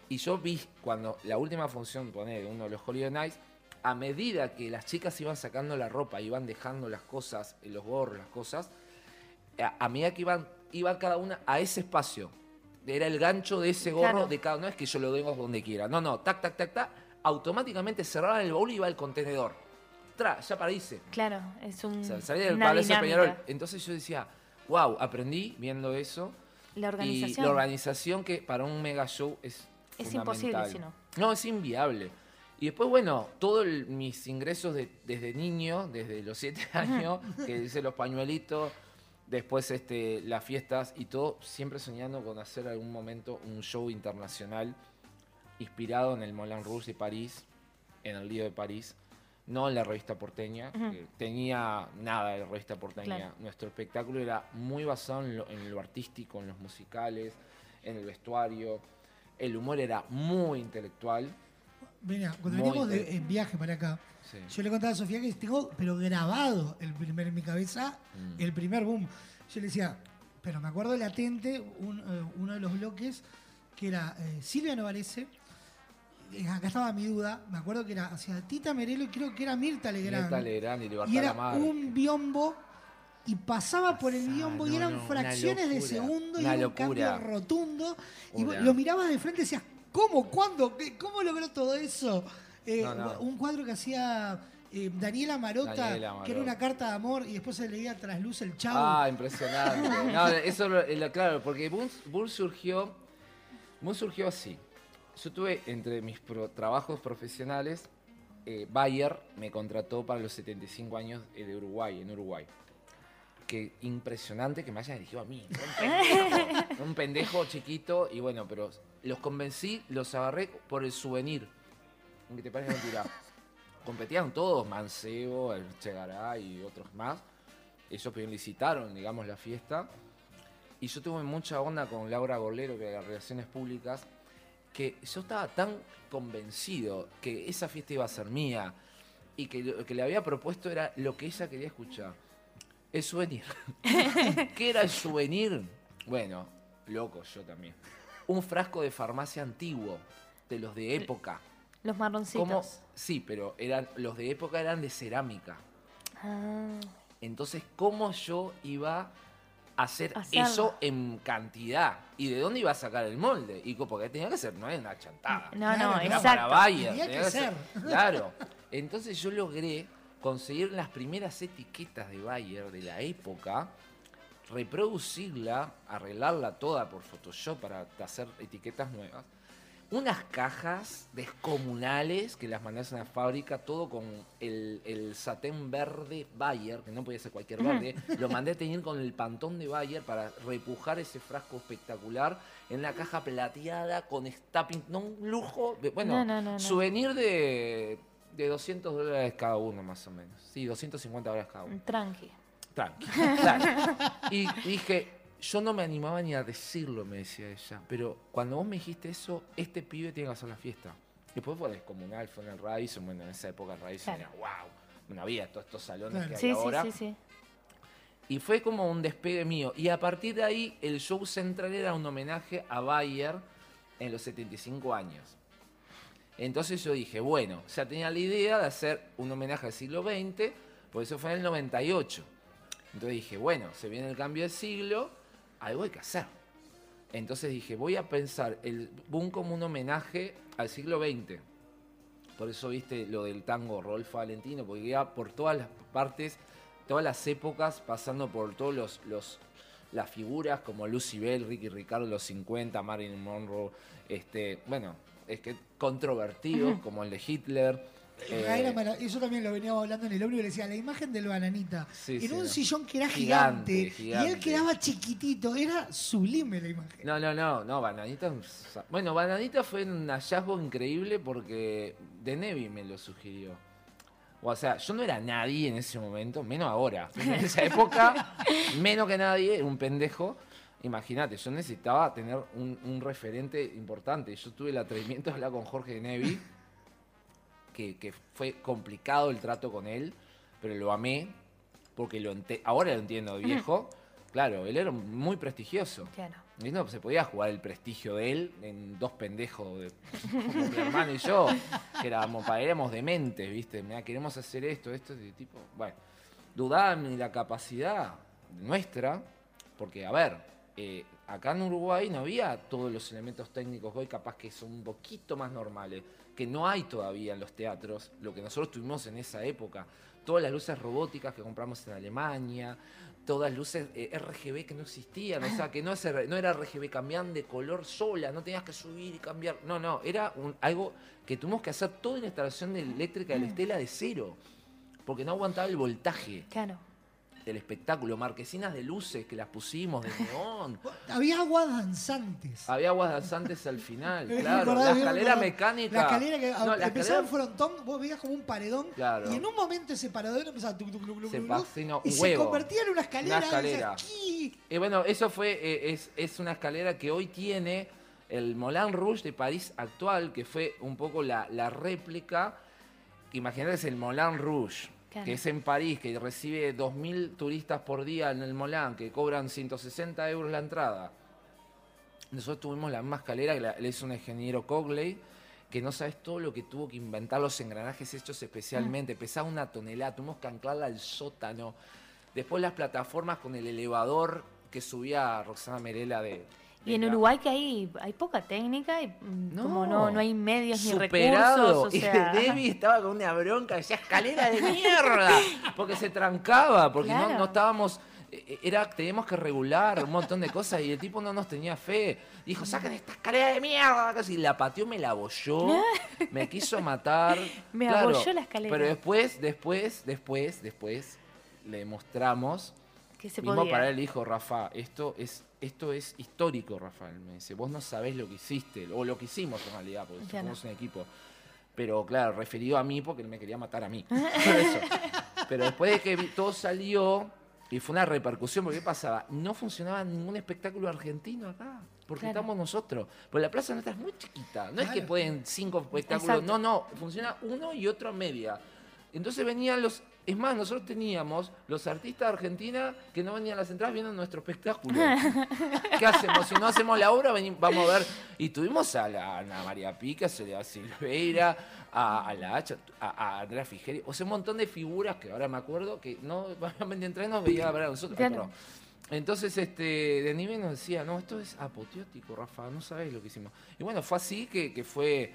Y yo vi cuando la última función, poner uno de los Hollywood Nights, a medida que las chicas iban sacando la ropa, iban dejando las cosas, los gorros, las cosas, a, a medida que iban, iban cada una a ese espacio era el gancho de ese gorro Claro. de cada. No es que yo lo dejo donde quiera. No, no, tac, tac, tac, tac. Automáticamente cerraban el baúl y iba al contenedor. Tra, ya para irse. Claro, es un, O sea, salía del Palacio dinámica. Peñarol. Entonces yo decía, wow, aprendí viendo eso. La Y organización. la organización que para un mega show es Es imposible, si no. No, es inviable. Y después, bueno, todos mis ingresos de- desde niño, desde los siete años, que hice los pañuelitos, después este, las fiestas y todo, siempre soñando con hacer algún momento un show internacional inspirado en el Moulin Rouge de París, en el Lío de París, no en la revista porteña, tenía nada de revista porteña. Claro. Nuestro espectáculo era muy basado en lo, en lo artístico, en los musicales, en el vestuario. El humor era muy intelectual. Mira, cuando Muy venimos de, en viaje para acá, Sí. yo le contaba a Sofía que tengo, pero grabado el primer en mi cabeza, Mm. el primer boom. Yo le decía, pero me acuerdo latente un, eh, uno de los bloques que era eh, Silvia Novarese. Eh, Acá estaba mi duda. Me acuerdo que era hacia Tita Merelo y creo que era Mirta Legrand. Mirta Legrand y Libertad y era Lamar. un biombo y pasaba por el biombo y eran no, fracciones de segundo y una un locura. cambio rotundo. Y Una- lo mirabas de frente y decías, ¿cómo? ¿Cuándo? ¿Qué- ¿Cómo logró todo eso? Eh, No, no. Un cuadro que hacía eh, Daniela Marota, Daniela que era una carta de amor y después se leía tras luz el chavo. Ah, impresionante. No, eso, lo- lo- claro, porque Boom surgió, Boom surgió así. Yo tuve entre mis pro- trabajos profesionales, eh, Bayer me contrató para los 75 años eh, de Uruguay, en Uruguay. Que impresionante que me hayan elegido a mí. Un pendejo, un pendejo chiquito y bueno, pero los convencí, los agarré por el souvenir. Aunque te parezca mentira. Competían todos, Mancebo, el Chegaray y otros más. Ellos licitaron, digamos, la fiesta. Y yo tuve mucha onda con Laura Gorlero, que era Relaciones Públicas, que yo estaba tan convencido que esa fiesta iba a ser mía y que lo que le había propuesto era lo que ella quería escuchar. El souvenir. ¿Qué era el souvenir? Bueno, loco yo también. Un frasco de farmacia antiguo, de los de época. Los marroncitos. Sí, pero eran, los de época eran de cerámica. Ah, Entonces, ¿cómo yo iba a hacer eso en cantidad? ¿Y de dónde iba a sacar el molde? Y porque tenía que ser, no era una chantada. No, no, Era exacto. para Bayer, Tenía tenía que que ser- ser. Claro. Entonces yo logré conseguir las primeras etiquetas de Bayer de la época, reproducirla, arreglarla toda por Photoshop para hacer etiquetas nuevas. Unas cajas descomunales que las mandás a una fábrica, todo con el, el satén verde Bayer, que no podía ser cualquier verde. Lo mandé a teñir con el pantón de Bayer para repujar ese frasco espectacular en una caja plateada con stamping, no un lujo. de- bueno, No, no, no, no. souvenir de, de 200 dólares cada uno, más o menos. Sí, 250 dólares cada uno. tranqui. Tranqui. claro. Y dije, yo no me animaba ni a decirlo, me decía ella. Pero cuando vos me dijiste eso, este pibe tiene que hacer la fiesta. Después fue descomunal, fue en el Radisson. Bueno, en esa época el Radisson Claro. era wow. No había todos estos salones Claro. que hay Sí, sí, ahora. sí, sí. Y fue como un despegue mío. Y a partir de ahí, el show central era un homenaje a Bayer en los 75 años. Entonces yo dije, bueno, ya tenía la idea de hacer un homenaje al siglo XX, por eso fue en el 98. Entonces dije, bueno, se viene el cambio de siglo, algo hay que hacer. Entonces dije, voy a pensar el boom como un homenaje al siglo XX. Por eso viste lo del tango Rolfo Valentino, porque iba por todas las partes, todas las épocas, pasando por todos los, los las figuras como Lucy Bell, Ricky Ricardo, los 50, Marilyn Monroe, este, bueno, es que controvertidos como el de Hitler. Eh, Era eso también lo veníamos hablando en el ómnibus y le decía, la imagen del bananita, Sí, en sí, un no. sillón que era Gigante, gigante, y él quedaba chiquitito, era sublime la imagen. No, no, no, no, Bananita. Bueno, Bananita fue un hallazgo increíble porque De Nevi me lo sugirió. O sea, yo no era nadie en ese momento, menos ahora. En esa época, menos que nadie, un pendejo. Imagínate, yo necesitaba tener un, un referente importante. Yo tuve el atrevimiento de hablar con Jorge De Nevi, que, que fue complicado el trato con él, pero lo amé, porque lo ente- ahora lo entiendo de viejo. Claro, él era muy prestigioso. Claro. Y no se podía jugar el prestigio de él en dos pendejos de- como mi hermano y yo, que éramos, dementes, ¿viste? Mirá, queremos hacer esto, esto, y tipo. Bueno, dudaban de la capacidad nuestra, porque, a ver, eh, acá en Uruguay no había todos los elementos técnicos hoy capaz que son un poquito más normales, que no hay todavía en los teatros, lo que nosotros tuvimos en esa época. Todas las luces robóticas que compramos en Alemania, todas luces eh, RGB que no existían, o sea, que no, es no era RGB, cambiaban de color sola, no tenías que subir y cambiar. No, no, era un- algo que tuvimos que hacer toda la instalación eléctrica de la estela de cero, porque no aguantaba el voltaje Claro. Del espectáculo, marquesinas de luces que las pusimos de neón. Había aguas danzantes. Había aguas danzantes al final, claro. La escalera mecánica. La escalera que No, la empezaba en escalera- frontón, vos veías como un paredón. Claro. Y en un momento ese paredón empezaba tuc, tuc, tuc, se y se convertía en una escalera. Una escalera. Y bueno, eso fue, eh, es, es una escalera que hoy tiene el Moulin Rouge de París actual, que fue un poco la, la réplica. Imagínate, es el Moulin Rouge, Claro. que es en París, que recibe 2.000 turistas por día en el Moulin, que cobran 160 euros la entrada. Nosotros tuvimos la misma escalera que la, le hizo un ingeniero Cogley, que no sabes todo lo que tuvo que inventar los engranajes hechos especialmente. Pesaba una tonelada, tuvimos que anclarla al sótano. Después las plataformas con el elevador que subía Roxana Merela de... Y en Uruguay que hay, hay poca técnica y mm, No. como no, no hay medios ni recursos. O y sea, Debbie estaba con una bronca, decía escalera de mierda, porque se trancaba, porque no, Claro. no estábamos, eh, era, teníamos que regular un montón de cosas y el tipo no nos tenía fe. Dijo, saquen esta escalera de mierda, casi la pateó, me la abolló, me quiso matar. Me Claro, abolló la escalera. Pero después, después, después, después, le mostramos. Que se Mismo podía. para él dijo, Rafa, esto es, esto es histórico, Rafael. Me dice, vos no sabés lo que hiciste, o lo que hicimos en realidad, porque Ya somos no. un equipo. Pero claro, referido a mí porque él me quería matar a mí. Por eso. Pero después de que todo salió, y fue una repercusión, porque ¿qué pasaba? No funcionaba ningún espectáculo argentino acá. Porque Claro. estamos nosotros. Porque la plaza nuestra es muy chiquita. No es que pueden cinco espectáculos. Exacto. No, no. Funciona uno y otro a media. Entonces venían los. Es más, nosotros teníamos los artistas de Argentina que no venían a las entradas viendo nuestro espectáculo. ¿Qué hacemos? Si no hacemos la obra, vení- vamos a ver. Y tuvimos a la Ana María Pica, a Soledad Silveira, a, a la Hacha, a, a Andrea Figeri. O sea, un montón de figuras que ahora me acuerdo que no obviamente entre nos veía a ver a nosotros. Claro. Entonces, este, de nivel nos decía, no, esto es apoteótico, Rafa, no sabes lo que hicimos. Y bueno, fue así que, que fue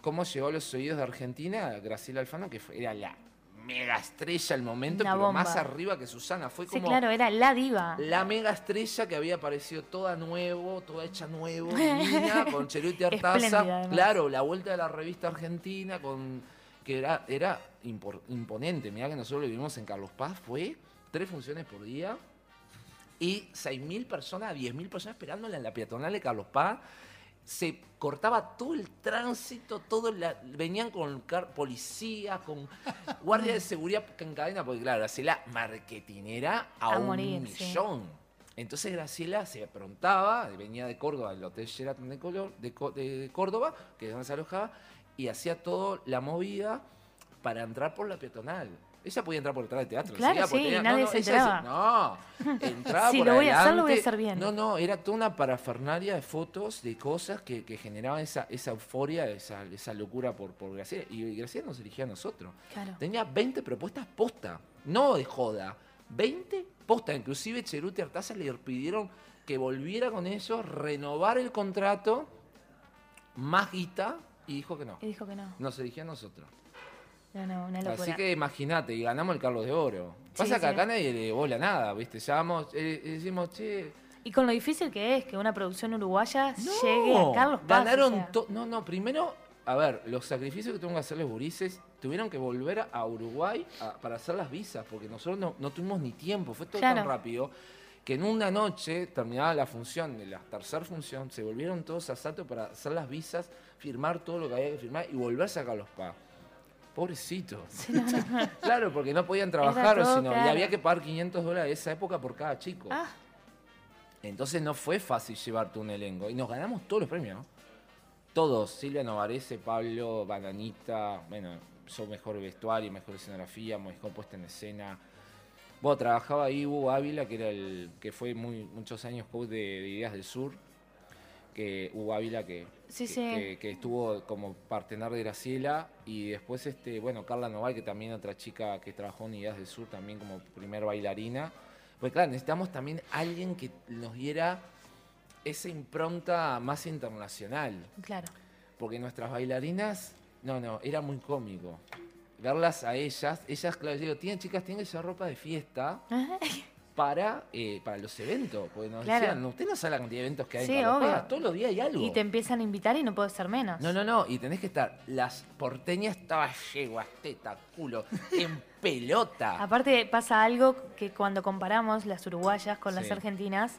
cómo llegó a los oídos de Argentina Graciela Alfano, que fue- era la mega estrella al momento, Una pero bomba. más arriba que Susana. Fue Sí, como claro, era la diva. la mega estrella que había aparecido toda nuevo, toda hecha nuevo, divina, con Cheruti Artaza. Claro, la vuelta de la revista argentina con que era, era impor- imponente. Mirá que nosotros lo vivimos en Carlos Paz, fue tres funciones por día y 6.000 personas, 10.000 personas esperándola en la peatonal de Carlos Paz. Se cortaba todo el tránsito, todo la- venían con car- policías, con guardias de seguridad en cadena, porque claro, Graciela marketinera a, A un morir, sí. millón. Entonces Graciela se aprontaba, venía de Córdoba, del Hotel Sheraton de, Color- de de Córdoba, que es donde se alojaba, y hacía toda la movida para entrar por la peatonal. Ella podía entrar por detrás del teatro. Claro, sí, tenía- nadie se ella enteraba. no, entraba Si por lo voy a hacer, lo voy a adelante. hacer bien. No, no, era toda una parafernalia de fotos, de cosas que, que generaban esa, esa euforia, esa, esa locura por, por Graciela. Y Graciela nos elegía a nosotros. Claro. Tenía 20 propuestas posta, no de joda. 20 posta. Inclusive Cheruti Artaza le pidieron que volviera con ellos, renovar el contrato, más guita, y dijo que no. Y dijo que no. Nos elegía a nosotros. No, no, una locura. Así que imagínate, y ganamos el Carlos de Oro. Pasa Sí, que sí. acá nadie le bola nada, ¿viste? Llamamos, eh, eh, decimos, che, Y con lo difícil que es que una producción uruguaya llegue a Carlos Paz. Ganaron o sea. to- No, no, primero, a ver, los sacrificios que tuvieron que hacer los gurises, tuvieron que volver a Uruguay a- para hacer las visas, porque nosotros no, no tuvimos ni tiempo, fue todo tan rápido que en una noche terminaba la función, de la tercera función, se volvieron todos a Sato para hacer las visas, firmar todo lo que había que firmar y volverse a Carlos Paz. Pobrecito. claro, porque no podían trabajar, todo, sino, y había que pagar 500 dólares de esa época por cada chico. Ah, Entonces no fue fácil llevarte un elenco. Y nos ganamos todos los premios, ¿no? Todos. Silvia Novarese, Pablo, Bananita, bueno, yo mejor vestuario, mejor escenografía, mejor puesta en escena. Bueno, trabajaba ahí Hugo Ávila, que era el que fue muy, muchos años coach de, de Ideas del Sur. Que Hugo Ávila que, Sí, que, sí. que- que estuvo como partener de Graciela. Y después, este, bueno, Carla Noval, que también otra chica que trabajó en Ideas del Sur, también como primer bailarina. Pues claro, necesitamos también alguien que nos diera esa impronta más internacional. Claro. Porque nuestras bailarinas, no, no, era muy cómico. Verlas a ellas, ellas, claro, yo digo, tienen chicas, tienen llevar ropa de fiesta para, eh, para los eventos. Porque nos Claro. decían, usted no sabe la cantidad de eventos que hay Sí, en obvio. Paz, todos los días hay algo. Y te empiezan a invitar y no puede ser menos. No, no, no, y tenés que estar, las porteñas estaba yeguas, teta, culo, en pelota. Aparte pasa algo que cuando comparamos las uruguayas con las argentinas,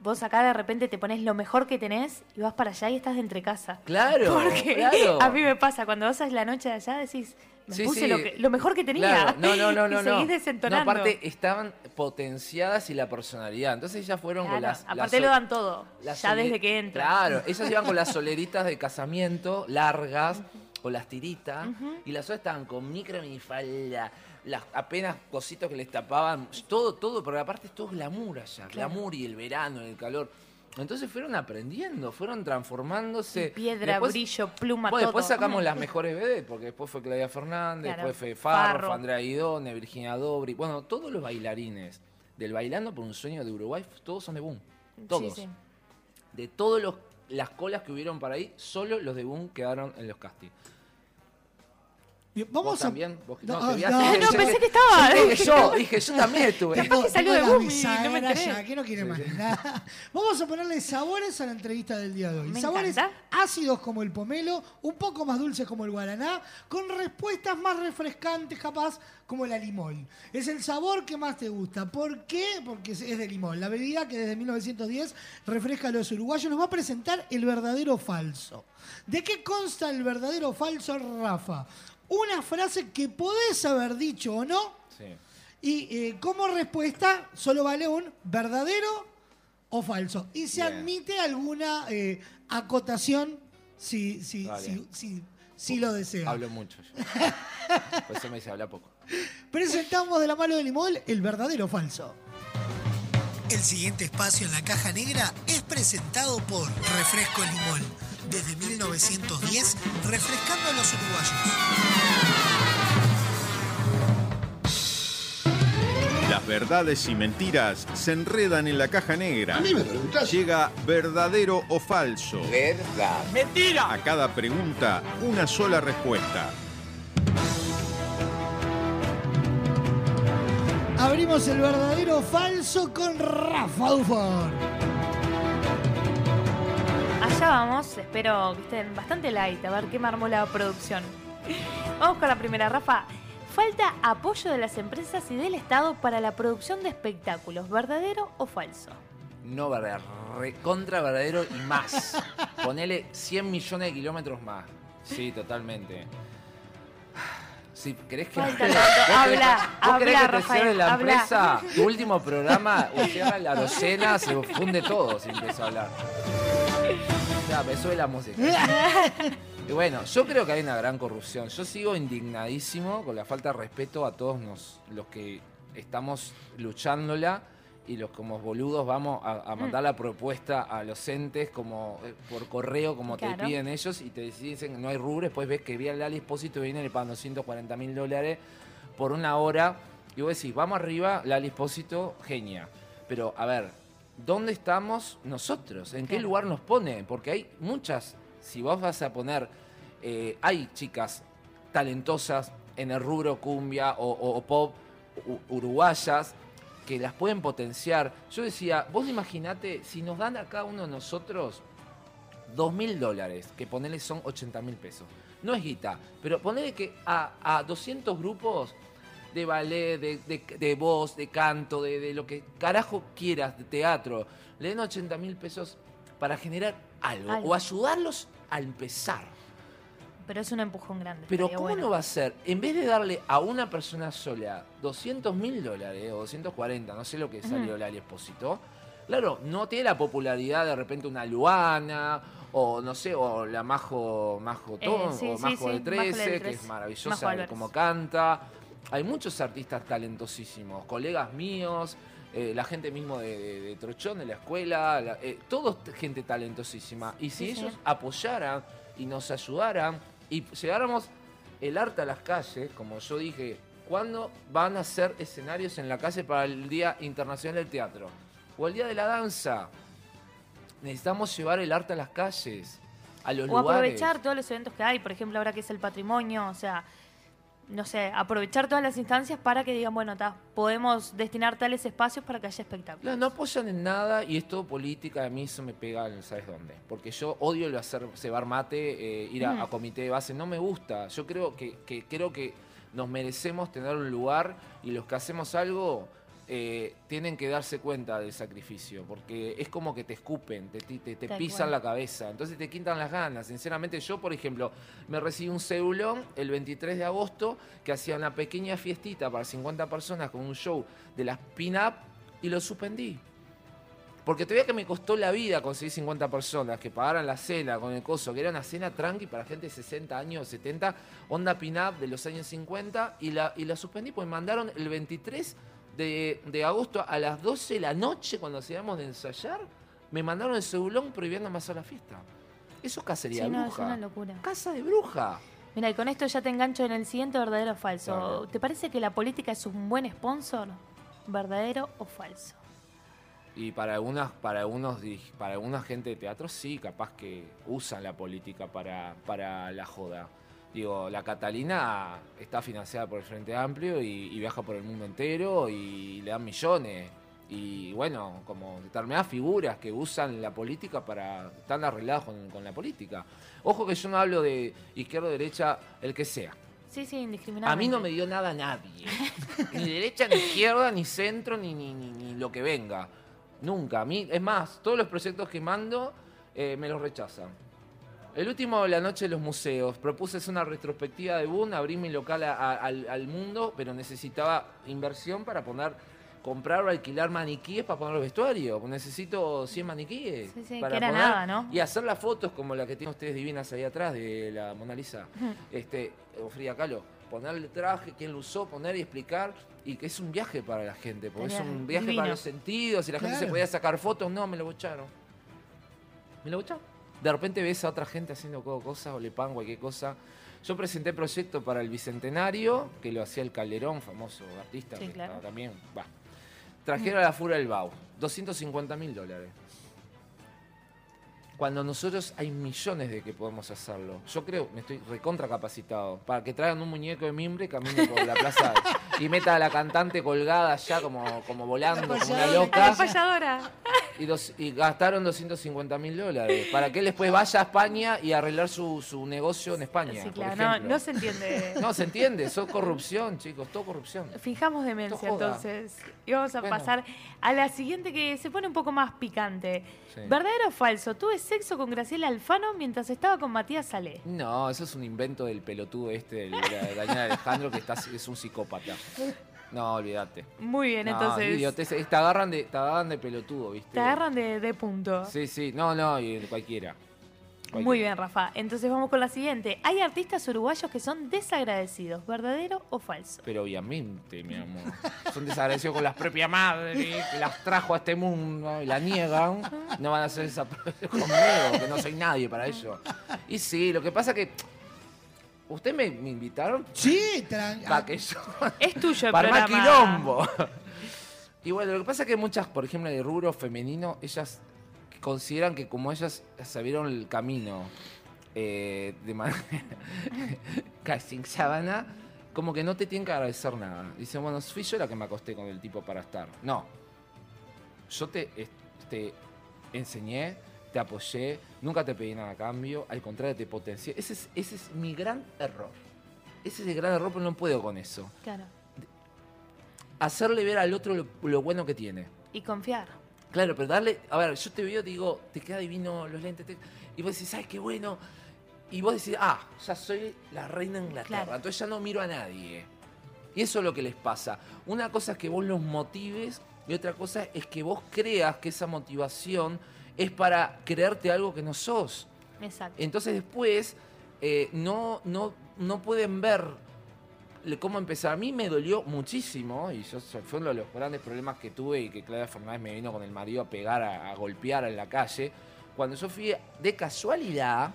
vos acá de repente te pones lo mejor que tenés y vas para allá y estás de entre casa. Claro, Porque claro. a mí me pasa, cuando vas a la noche de allá decís, me Sí, puse sí. Lo, que- lo mejor que tenía. Claro, No, no, no, no. y no. seguís desentonando. No, aparte estaban potenciadas y la personalidad. Entonces ellas fueron con Claro, las. las aparte lo dan todo, ya desde que entran. Claro, ellas iban con las soleritas de casamiento, largas, o las tiritas, y las otras estaban con micro minifalda, las apenas cositos que les tapaban, todo, todo, pero aparte es todo glamour allá, Claro. glamour y el verano, el calor. Entonces fueron aprendiendo, fueron transformándose. Piedra, Después- brillo, pluma, bueno, después sacamos las mejores vedettes, porque después fue Claudia Fernández, Claro. después fue Farro, Farro. fue Andrea Guidone, Virginia Dobri. Bueno, todos los bailarines del Bailando por un Sueño de Uruguay, todos son de Boom. Todos. Sí, sí. De todas las colas que hubieron para ahí, solo los de Boom quedaron en los castings. Bien, ¿Vos Vamos a. también? ¿Vos- No, no, te vi no. así, Ah, no, pensé que estaba. yo dije yo, dije, yo también estuve. Que salió de la Boom y no me enteré. ya, que no quiere más nada. Vamos a ponerle sabores a la entrevista del día de hoy. Me sabores encanta. ácidos como el pomelo, un poco más dulces como el guaraná, con respuestas más refrescantes capaz como la limón. Es el sabor que más te gusta. ¿Por qué? Porque es de limón. La bebida que desde 1910 refresca a los uruguayos nos va a presentar el verdadero falso. ¿De qué consta el verdadero falso, Rafa? Una frase que podés haber dicho o no, Sí. y eh, como respuesta solo vale un verdadero o falso. Y se Bien. admite alguna eh, acotación si, si, si, si- si lo desea. Hablo mucho yo. Por eso me dice, habla poco. Presentamos de la mano de Limón el verdadero o falso. El siguiente espacio en la caja negra es presentado por Refresco Limón. Desde 1910, refrescando a los uruguayos. Las verdades y mentiras se enredan en la caja negra. Llega verdadero o falso. Verdad. Mentira. A cada pregunta, una sola respuesta. Abrimos el verdadero o falso con Rafa Dufon. Allá vamos, espero que estén bastante light, a ver qué me armó la producción. Vamos con la primera, Rafa. Falta apoyo de las empresas y del Estado para la producción de espectáculos, ¿verdadero o falso? No verdadero, contra verdadero y más. Ponele 100 millones de kilómetros más. Sí, totalmente. Si querés que Falta ¿Vos tanto. querés- Habla, querés habla, que te Rafael, cierre la habla. empresa? Tu último programa, o cierra la docena, se funde todo si empiezo a hablar. Ya, me sube la música. Y bueno, yo creo que hay una gran corrupción. Yo sigo indignadísimo con la falta de respeto a todos nos- los que estamos luchándola y los como boludos vamos a, a mandar Mm. la propuesta a los entes como eh, por correo, como te Claro. piden ellos, y te dicen que no hay rubro. Después ves que viene el y viene le pagan 240 mil dólares por una hora. Y vos decís, vamos arriba, Lali Espósito, genia. Pero, a ver, ¿dónde estamos nosotros? ¿En qué lugar nos pone? Porque hay muchas, si vos vas a poner, eh, hay chicas talentosas en el rubro cumbia o, o- o pop uruguayas que las pueden potenciar. Yo decía, vos imaginate, si nos dan a cada uno de nosotros dos mil dólares, que ponele son 80 mil pesos. No es guita, pero ponele que a, a 200 grupos de ballet, de, de, de voz, de canto, de, de lo que carajo quieras, de teatro, le den 80 mil pesos para generar algo, Algo. o ayudarlos a empezar. Pero es un empujón grande. Pero ¿cómo bueno. no va a ser? En vez de darle a una persona sola 200 mil dólares o 240, no sé lo que salió Ujú. el Ali Espósito, claro, no tiene la popularidad de repente una Luana o no sé, o la Majo, Majo Eh, sí, o Majo sí, de Majo 13, del que 13. es maravillosa cómo canta. Hay muchos artistas talentosísimos, colegas míos, eh, la gente mismo de, de- de Trochón, de la escuela, la- eh, todos gente talentosísima. Y si Sí, sí. ellos apoyaran y nos ayudaran y lleváramos el arte a las calles, como yo dije ¿Cuándo van a hacer escenarios en la calle para el Día Internacional del Teatro? O el Día de la Danza. Necesitamos llevar el arte a las calles, a los O lugares. aprovechar todos los eventos que hay, por ejemplo, ahora que es el patrimonio, o sea, no sé, aprovechar todas las instancias para que digan, bueno, ta, podemos destinar tales espacios para que haya espectáculos. No, no apoyan en nada y es todo política. A mí eso me pega, ¿sabes dónde? Porque yo odio el hacer cebar mate, eh, ir a, Mm. a comité de base. No me gusta. Yo creo que, que- creo que nos merecemos tener un lugar y los que hacemos algo eh, tienen que darse cuenta del sacrificio. Porque es como que te escupen, te, te, te pisan cual. la cabeza. Entonces te quitan las ganas. Sinceramente, yo, por ejemplo, me recibí un cedulón el 23 de agosto que hacía una pequeña fiestita para 50 personas con un show de las pin-up y lo suspendí. Porque todavía que me costó la vida conseguir 50 personas que pagaran la cena con el coso, que era una cena tranqui para gente de 60 años, 70, onda pin-up de los años 50, y la, y la suspendí porque me mandaron el 23 de, de agosto a las 12 de la noche, cuando hacíamos de ensayar, me mandaron el cedulón prohibiéndome hacer la fiesta. Eso es cacería Sí, de no, es bruja. una locura. Casa de bruja. Mira, y con esto ya te engancho en el siguiente verdadero o falso. Dale. ¿Te parece que la política es un buen sponsor? ¿Verdadero o falso? Y para algunas, para algunos, para alguna gente de teatro sí, capaz que usan la política para, para la joda. Digo, la Catalina está financiada por el Frente Amplio y, y viaja por el mundo entero y le dan millones. Y bueno, como determinadas figuras que usan la política para. están arreglados con, con la política. Ojo que yo no hablo de izquierda o derecha, el que sea. Sí, sí, indiscriminadamente. A mí no me dio nada nadie. ni derecha, ni izquierda, ni centro, ni, ni, ni, ni lo que venga. Nunca. A mí, es más, todos los proyectos que mando eh, me los rechazan. El último, la noche de los museos, propuse hacer una retrospectiva de Boone, abrir mi local a- a- al, al mundo, pero necesitaba inversión para poner, comprar o alquilar maniquíes para poner los vestuarios. Necesito 100 maniquíes. Sí, sí, para que era poner- nada, ¿no? Y hacer las fotos como la que tienen ustedes divinas ahí atrás de la Mona Lisa. Este, o Frida Kahlo. Ponerle traje, quién lo usó, poner y explicar. Y que es un viaje para la gente, porque es Estaría un viaje divino. para los sentidos. Y la gente se Claro. podía sacar fotos. No, me lo bocharon. Me lo bocharon. De repente ves a otra gente haciendo co- cosas o le pagan cualquier cosa. Yo presenté proyecto para el Bicentenario, que lo hacía el Calderón, famoso artista, Sí, que claro. también. Va. Trajeron a la Fura del Bau, 250 mil dólares. Cuando nosotros hay millones de que podemos hacerlo. Yo creo, me estoy recontra capacitado. Para que traigan un muñeco de mimbre y camine por la plaza y meta a la cantante colgada allá como, como volando, como una loca. Falladora. Y, dos- y gastaron 250 mil dólares para que él después vaya a España y arreglar su, su negocio en España. Sí, por claro, no, ejemplo. no se entiende. No, se entiende, eso es corrupción, chicos, todo corrupción. Fijamos demencia, entonces. Y vamos a Bueno. pasar a la siguiente que se pone un poco más picante. Sí. ¿Verdadero o falso? Tuve sexo con Graciela Alfano mientras estaba con Matías Salé. No, eso es un invento del pelotudo este, del de Daniel Alejandro, que está, es un psicópata. No, olvídate. Muy bien, No, entonces. te agarran de, te agarran de pelotudo, ¿viste? Te agarran de, de punto. Sí, sí, no, no, y cualquiera. Muy bien, Rafa. Entonces vamos con la siguiente. Hay artistas uruguayos que son desagradecidos. ¿Verdadero o falso? Pero obviamente, mi amor. Son desagradecidos con las propias madres, que las trajo a este mundo y la niegan. No van a hacer esa conmigo, que no soy nadie para ello. Y sí, lo que pasa que. ¿Ustedes me, me invitaron? Sí, Para que yo. Es tuyo el Para más programa. quilombo. Y bueno, lo que pasa es que muchas, por ejemplo, de rubro femenino, ellas consideran que como ellas sabieron el camino eh, de manera casting sábana, como que no te tienen que agradecer nada. Dicen, bueno, fui yo la que me acosté con el tipo para estar. No. Yo te, es- te enseñé, te apoyé, nunca te pedí nada a cambio, al contrario te potencié. Ese es, ese es mi gran error. Ese es el gran error, pero no puedo con eso. Claro. Hacerle ver al otro lo, lo bueno que tiene. Y confiar. Claro, pero darle. A ver, yo te veo, te digo, te queda divino los lentes. te- y vos decís, ¡ay, qué bueno! Y vos decís, ah, ya soy la reina de Inglaterra. Claro. Entonces ya no miro a nadie. Y eso es lo que les pasa. Una cosa es que vos los motives y otra cosa es que vos creas que esa motivación es para creerte algo que no sos. Exacto. Entonces después eh, no, no, no pueden ver cómo empezar. A mí me dolió muchísimo y yo, fue uno de los grandes problemas que tuve y que Claudia Fernández me vino con el marido a pegar, a, a golpear en la calle. Cuando yo fui de casualidad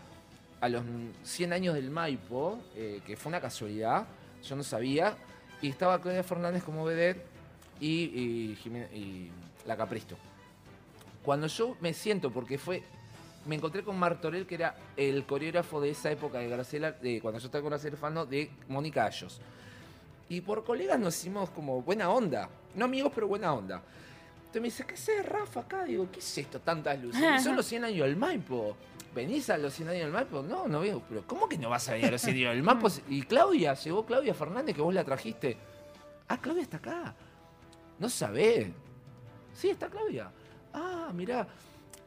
a los 100 años del Maipo, eh, que fue una casualidad, yo no sabía, y estaba Claudia Fernández como vedette y, y, Jimena- y la Capristo. Cuando yo me siento, porque fue. Me encontré con Martorell, que era el coreógrafo de esa época de Graciela, de cuando yo estaba con Graciela Fano, de Mónica Ayos. Y por colegas nos hicimos como buena onda. No amigos, pero buena onda. Entonces me dice, ¿qué haces, Rafa, acá? Digo, ¿qué es esto? Tantas luces. Y Son los 100 años del Maipo. ¿Venís a los 100 años del Maipo? No, no veo. Pero ¿cómo que no vas a venir a los 100 años del Maipo? Y Claudia, llegó Claudia Fernández, que vos la trajiste. Ah, Claudia está acá. No sabés. Sí, está Claudia. Ah, mirá.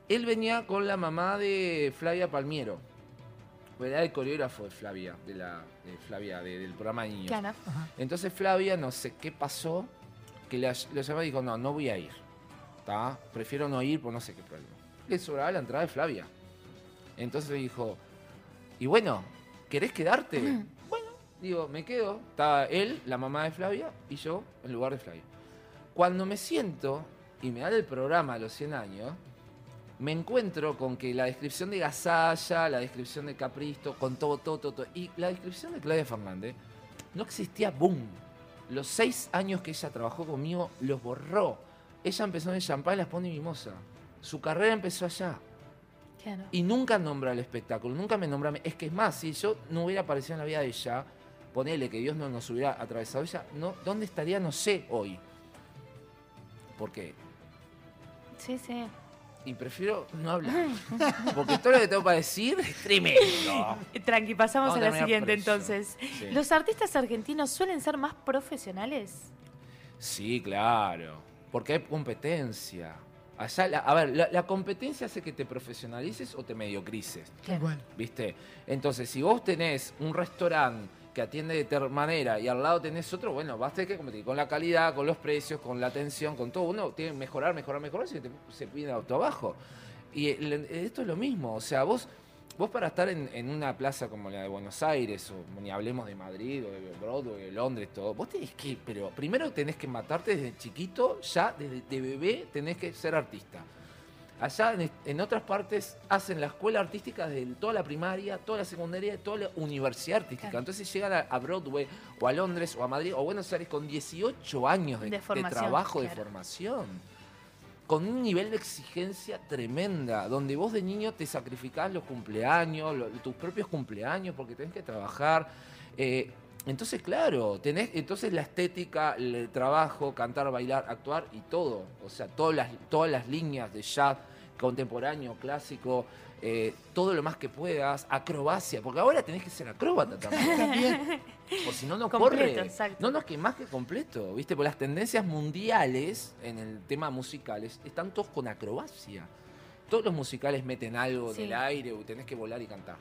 Él venía con la mamá de Flavia Palmiero. Era el coreógrafo de Flavia, de la de Flavia, de- del programa de niños. Claro. Entonces Flavia, no sé qué pasó, que le lo llamó y dijo, no, no voy a ir. ¿Tá? Prefiero no ir por no sé qué problema. Le sobraba la entrada de Flavia. Entonces dijo, y bueno, ¿querés quedarte? Bueno, digo, me quedo. Estaba él, la mamá de Flavia, y yo en lugar de Flavia. Cuando me siento y me dan el programa a los 100 años, me encuentro con que la descripción de Gasalla, la descripción de Capristo, con todo, todo, todo, todo, y la descripción de Claudia Fernández, no existía boom. Los seis años que ella trabajó conmigo los borró. Ella empezó en el champán y las pone mimosa. Su carrera empezó allá. Claro. Y nunca nombra el espectáculo, nunca me nombra. Es que es más, si yo no hubiera aparecido en la vida de ella, ponele que Dios no nos hubiera atravesado ella, no, ¿dónde estaría? No sé hoy. ¿Por qué? Sí, sí. Y prefiero no hablar. Porque todo lo que tengo para decir es tremendo. Tranqui, pasamos Vamos a la siguiente entonces. Sí. ¿Los artistas argentinos suelen ser más profesionales? Sí, claro. Porque hay competencia. Allá, la- a ver, la, la competencia hace que te profesionalices o te mediocrices. Cual. ¿Viste? Entonces, si vos tenés un restaurante que atiende de tal manera y al lado tenés otro, bueno, vas a tener que competir con la calidad, con los precios, con la atención, con todo. Uno tiene que mejorar, mejorar, mejorar, si te- se pide auto abajo. Y esto es lo mismo. O sea, vos, vos para estar en, en una plaza como la de Buenos Aires, o ni hablemos de Madrid, o de Broadway, de Londres, todo, vos tenés que, pero primero tenés que matarte desde chiquito, ya desde de bebé tenés que ser artista. Allá en, en otras partes hacen la escuela artística desde toda la primaria, toda la secundaria, toda la universidad artística. Claro. Entonces llegan a, a Broadway o a Londres o a Madrid o a Buenos Aires con 18 años de, De de trabajo, de formación. Con un nivel de exigencia tremenda, donde vos de niño te sacrificás los cumpleaños, tus propios cumpleaños, porque tenés que trabajar. Eh, entonces, claro, tenés entonces la estética, el trabajo, cantar, bailar, actuar y todo. O sea, todas las, todas las líneas de jazz, contemporáneo, clásico, eh, todo lo más que puedas, acrobacia, porque ahora tenés que ser acróbata también. También. O si no, no Completo, corre. exacto. No, no, es que más que completo, ¿viste? Porque las tendencias mundiales en el tema musicales están todos con acrobacia. Todos los musicales meten algo Sí. del aire o tenés que volar y cantar.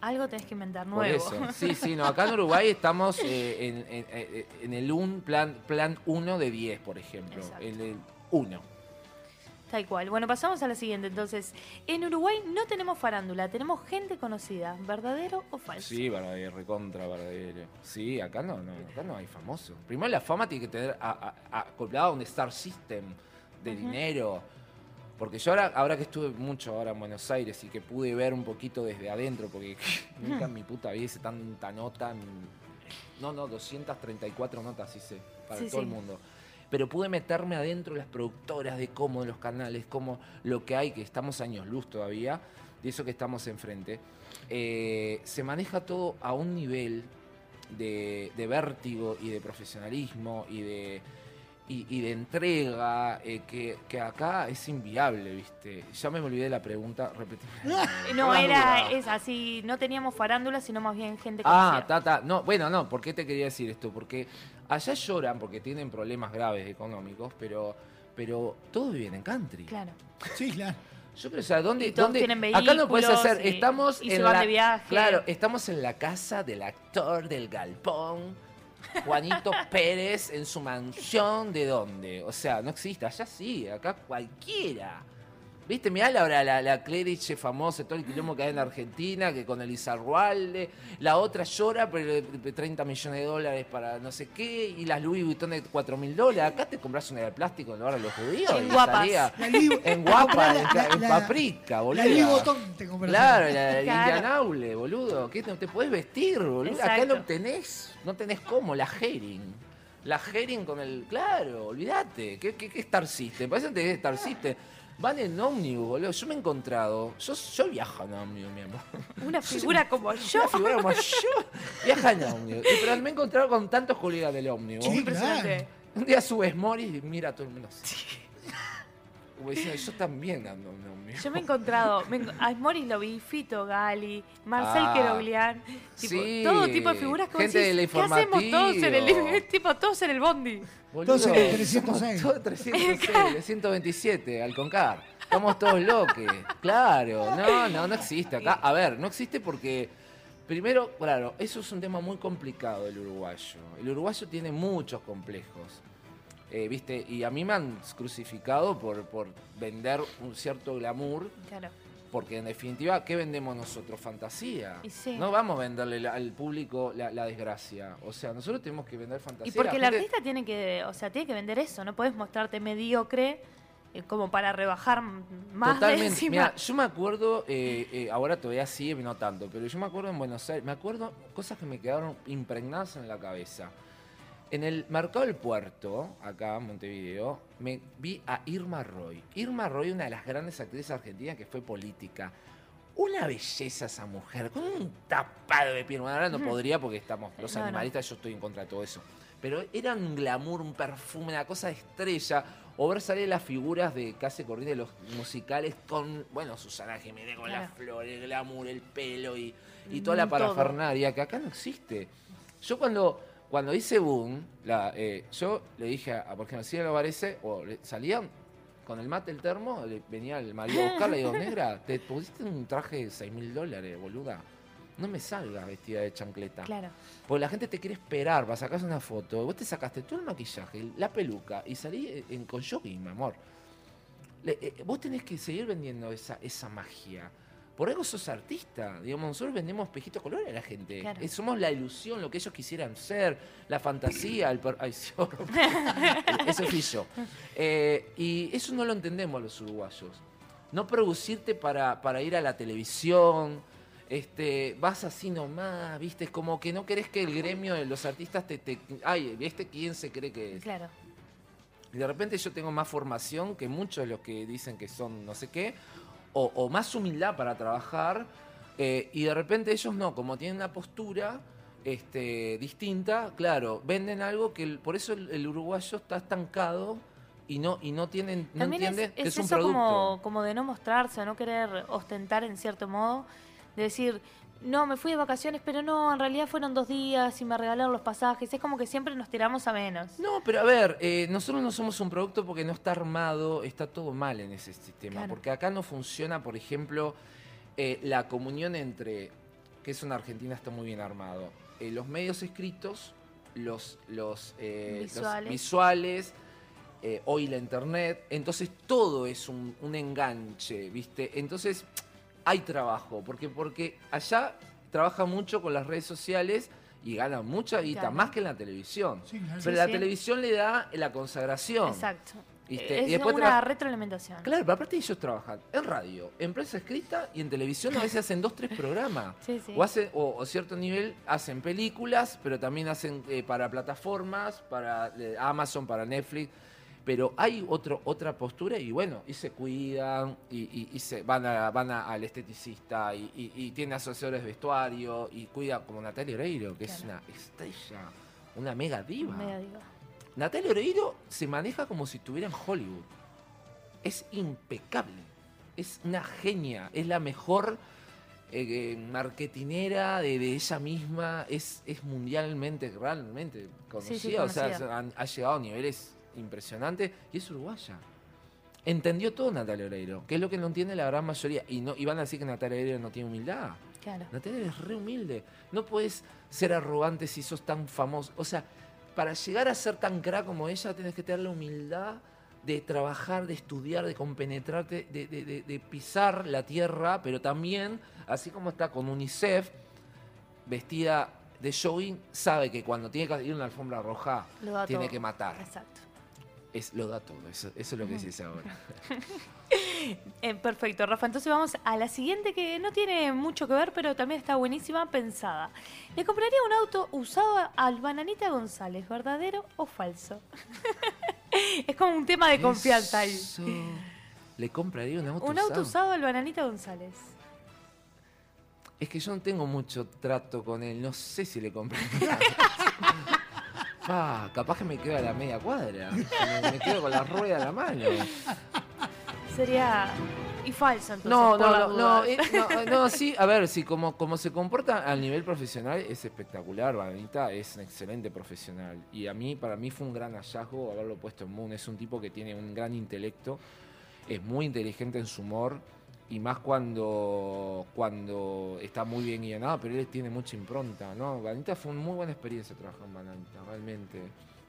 Algo tenés que inventar Por nuevo. eso. Sí, sí, no. Acá en Uruguay estamos eh, en, en- en- en el un plan plan 1 de 10, por ejemplo. Exacto. En el 1. Tal cual. Bueno, pasamos a la siguiente. Entonces, en Uruguay no tenemos farándula, tenemos gente conocida. ¿Verdadero o falso? Sí, verdadero, recontra verdadero. Sí, acá no, no, acá no hay famoso. Primero la fama tiene que tener a- a- acoplada a un star system de dinero. Porque yo ahora, ahora que estuve mucho ahora en Buenos Aires y que pude ver un poquito desde adentro, porque nunca en mi puta vida hice tanta nota. No, no, 234 notas hice para Sí, todo sí. el mundo. Pero pude meterme adentro de las productoras, de cómo, los canales, cómo lo que hay, que estamos años luz todavía, de eso que estamos enfrente. Eh, se maneja todo a un nivel de, de vértigo y de profesionalismo y de, y, y de entrega eh, que, que acá es inviable, ¿viste? Ya me olvidé de la pregunta, repetime. No, era es así, no teníamos farándula, sino más bien gente conocida. Ah, tata. No, bueno, no, ¿por qué te quería decir esto? Porque allá lloran porque tienen problemas graves económicos, pero, pero todos viven en country. Claro. Sí, claro. Yo creo, o sea, ¿dónde, Y todos dónde- tienen acá no puedes hacer, y- estamos y en se van la, de viaje. Claro, estamos en la casa del actor del galpón, Juanito Pérez, en su mansión, ¿de dónde? O sea, no existe, allá sí, acá cualquiera. ¿Viste? Mirá la, la, la, la Cleriche famosa, todo el quilombo que hay en Argentina, que con el Izarrualde, la otra llora, pero eh, 30 millones de dólares para no sé qué, y las Louis Vuitton de 4 mil dólares. Acá te compras una de plástico en lugar de los judíos. En guapas. en guapa, en, la- en paprika, boludo. La Louis Vuitton te compras. Claro, la. Indianaule, boludo. ¿Qué no te puedes vestir, boludo? Acá no tenés, no tenés cómo, la herring. La Herring con el. Claro, olvídate. ¿Qué, qué, qué Star System? Parece que es Star System. Van en ómnibus, boludo. Yo me he encontrado. Yo, yo viajo en ómnibus, mi amor. Una figura como yo. Una figura como yo viaja en ómnibus. Y, Pero me he encontrado con tantos colegas del ómnibus. Sí, Impresionante. Un día subes Morris y mira a todo el mundo así. Como diciendo, yo también ando en. Yo me he encontrado, me a Morris lo vi, Fito Gali, Marcel Ah, Queroglián, tipo, sí, todo tipo de figuras que gente decís, del ¿qué hacemos todos en el tipo todos en el bondi? Boludo, Todos en el 306. Todo 306, el 127, al Concar. Estamos todos locos. Claro, no, no, no existe acá. A ver, no existe porque, primero, claro, eso es un tema muy complicado del uruguayo. El uruguayo tiene muchos complejos. Eh, ¿Viste? Y a mí me han crucificado por, por vender un cierto glamour. Claro. Porque en definitiva, ¿qué vendemos nosotros? Fantasía. Sí. No vamos a venderle la- al público la, la desgracia. O sea, nosotros tenemos que vender fantasía. Y porque el La gente- artista tiene que, o sea, tiene que vender eso, no puedes mostrarte mediocre eh, como para rebajar m- más de Totalmente. encima. Mira, yo me acuerdo, eh, eh, ahora todavía sigue, no tanto, pero yo me acuerdo en Buenos Aires, me acuerdo cosas que me quedaron impregnadas en la cabeza. En el mercado del puerto, acá en Montevideo, me vi a Irma Roy. Irma Roy, una de las grandes actrices argentinas que fue política. Una belleza esa mujer, con un tapado de piel. Bueno, ahora no podría porque estamos los No, no. animalistas, yo estoy en contra de todo eso. Pero era un glamour, un perfume, una cosa de estrella. O ver salir las figuras de Case Corriente, los musicales con, bueno, Susana Jiménez con Claro. las flores, el glamour, el pelo y, y toda la Mm, todo. parafernalia, que acá no existe. Yo cuando, cuando hice Boom, la, eh, yo le dije a, por ejemplo, si lo parece, o le- salían con el mate, el termo, le- venía el marido a buscarla y digo, negra, te pusiste un traje de 6 mil dólares, boluda. No me salgas vestida de chancleta. Claro. Porque la gente te quiere esperar para sacarse una foto. Vos te sacaste todo el maquillaje, la peluca y salí en, con jogging, mi amor. Le- eh, vos tenés que seguir vendiendo esa, esa magia. Por algo sos artista. Digamos, nosotros vendemos espejitos de color a la gente. Claro. Eh, somos la ilusión, lo que ellos quisieran ser, la fantasía, el... per- Ay, Eso fui yo. Eh, y eso no lo entendemos los uruguayos. No producirte para, para ir a la televisión, este, vas así nomás, viste, es como que no querés que el gremio de los artistas te, te ay, este quién se cree que es. Claro. Y de repente yo tengo más formación que muchos de los que dicen que son no sé qué, o, o más humildad para trabajar, eh, y de repente ellos no, como tienen una postura este, distinta, claro, venden algo que el- por eso el, el uruguayo está estancado y no, y no tienen, no También es, entiende que es es un eso producto. como, como de no mostrarse no querer ostentar en cierto modo, de decir, no, me fui de vacaciones, pero no, en realidad fueron dos días y me regalaron los pasajes. Es como que siempre nos tiramos a menos. No, pero a ver, eh, nosotros no somos un producto porque no está armado, está todo mal en ese sistema. Claro. Porque acá no funciona, por ejemplo, eh, la comunión entre, que es una Argentina está muy bien armado, eh, los medios escritos, los, los, los Visuales. visuales, hoy la internet, entonces todo es un, un enganche, ¿viste? Entonces hay trabajo, porque, porque allá trabaja mucho con las redes sociales y gana mucha guita, Claro. más que en la televisión. Sí, claro. Pero Sí, la sí. televisión le da la consagración. Exacto. ¿viste? Es Y después una retroalimentación. Claro, pero aparte ellos trabajan en radio, en prensa escrita y en televisión a veces hacen dos, tres programas. Sí, sí. O, hacen, o, o cierto nivel hacen películas, pero también hacen eh, para plataformas, para eh, Amazon, para Netflix. Pero hay otro, otra postura y bueno, y se cuidan, y, y- y se van, a, van a- al esteticista, y, y, tiene asesores de vestuario, y cuida como Natalia Oreiro, que es una estrella, una mega diva. Mega diva. Natalia Oreiro se maneja como si estuviera en Hollywood. Es impecable. Es una genia. Es la mejor eh, eh, marketinera de, de ella misma. Es, es mundialmente, realmente conocida. Sí, sí, O sea, ha, llegado a niveles impresionantes y es uruguaya. Entendió todo Natalia Oreiro, que es lo que no entiende la gran mayoría. Y, no, y van a decir que Natalia Oreiro no tiene humildad. Claro. Natalia es re humilde. No puedes ser arrogante si sos tan famoso. O sea, para llegar a ser tan crack como ella, tienes que tener la humildad de trabajar, de estudiar, de compenetrarte, de, de- de- de pisar la tierra, pero también, así como está con UNICEF, vestida de jogging, sabe que cuando tiene que ir a una alfombra roja, tiene todo. que matar. Exacto. Es, lo da todo, eso, eso es lo que dice ahora. Eh, perfecto, Rafa. Entonces vamos a la siguiente que no tiene mucho que ver, pero también está buenísima pensada. Le compraría un auto usado al Bananita González, ¿verdadero o falso? es como un tema de confianza ahí. Le compraría un auto Un auto usado? usado al Bananita González. Es que yo no tengo mucho trato con él. No sé si le compraría. Pa, capaz que me quedo a la media cuadra. Me, me quedo con la rueda a la mano. Sería. Y falso, entonces. No, por no, no, eh, no, no, sí, a ver, sí, como, como se comporta a nivel profesional es espectacular, Vanita es un excelente profesional y a mí, para mí fue un gran hallazgo haberlo puesto en Moon, es un tipo que tiene un gran intelecto, es muy inteligente en su humor y más cuando, cuando está muy bien guionado, pero él tiene mucha impronta, ¿no? Vanita fue una muy buena experiencia trabajar en Vanita, realmente,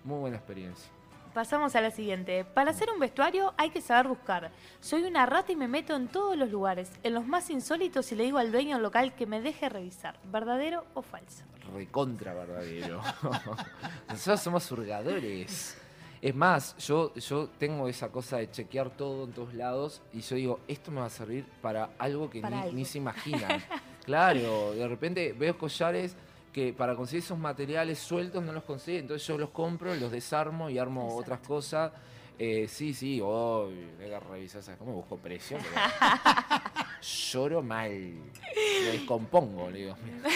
muy buena experiencia. Pasamos a la siguiente. Para hacer un vestuario hay que saber buscar. Soy una rata y me meto en todos los lugares, en los más insólitos y le digo al dueño local que me deje revisar. ¿Verdadero o falso? recontra verdadero. Nosotros somos hurgadores. Es más, yo, yo tengo esa cosa de chequear todo en todos lados y yo digo, esto me va a servir para algo que Para ni, algo. ni se imaginan. claro, de repente veo collares que para conseguir esos materiales sueltos no los consigo, entonces yo los compro, los desarmo y armo otras cosas. Eh, sí, sí, hoy, venga, revisar, ¿sabes cómo busco precio? Pero lloro mal, me descompongo, le digo, mira,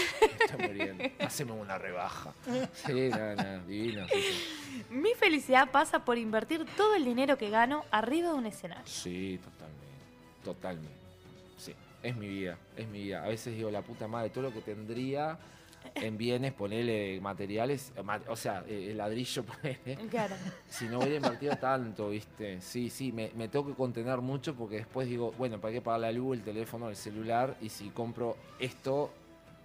estoy muriendo, haceme una rebaja. Sí, nada, nada, divino. Sí, sí. Mi felicidad pasa por invertir todo el dinero que gano arriba de un escenario. Sí, totalmente, totalmente. Sí, es mi vida, es mi vida. A veces digo, la puta madre, todo lo que tendría en bienes, ponerle materiales, eh, o sea, eh, el ladrillo, ponele. Claro. Si no hubiera invertido tanto, ¿viste? Sí, sí, me, me tengo que contener mucho porque después digo, bueno, ¿para qué pagar la luz, el teléfono, el celular? Y si compro esto,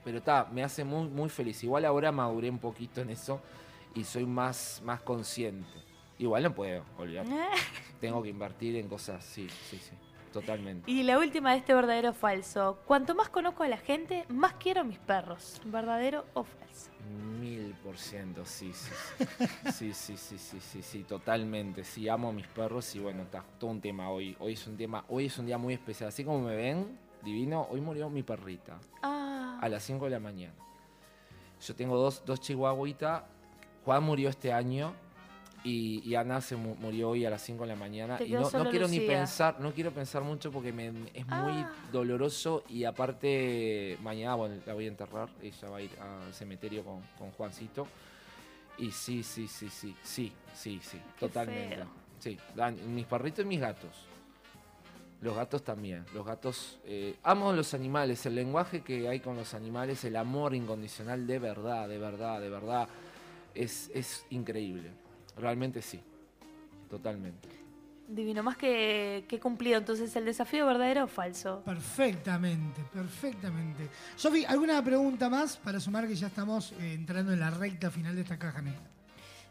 pero está, me hace muy, muy feliz. Igual ahora maduré un poquito en eso y soy más, más consciente. Igual no puedo, olvidar. Tengo que invertir en cosas, sí, sí, sí, totalmente. Y la última de este verdadero o falso. Cuanto más conozco a la gente, más quiero a mis perros. ¿Verdadero o falso? Mil por ciento, sí, sí, sí. Sí, sí, sí, sí, totalmente. Sí, amo a mis perros y bueno, está todo un tema hoy. Hoy es un tema, hoy es un día muy especial. Así como me ven, divino, hoy murió mi perrita Ah, a las 5 de la mañana. Yo tengo dos, dos chihuahuitas. Juan murió este año y, y Ana se mu- murió hoy a las 5 de la mañana. Y no, no quiero ni pensar, no quiero pensar mucho porque me, es muy Ah. doloroso y aparte mañana bueno, la voy a enterrar. Ella va a ir al cementerio con, con Juancito. Y sí, sí, sí, sí, sí, sí, sí, Qué totalmente. feo. Sí, dan- mis perritos y mis gatos. Los gatos también. Los gatos. eh, amo los animales. El lenguaje que hay con los animales, el amor incondicional de verdad, de verdad, de verdad. Es, es increíble. Realmente sí. Totalmente. divino, más que, que cumplido. Entonces, ¿el desafío verdadero o falso? Perfectamente, perfectamente. Sofi, ¿alguna pregunta más para sumar que ya estamos eh, entrando en la recta final de esta caja negra?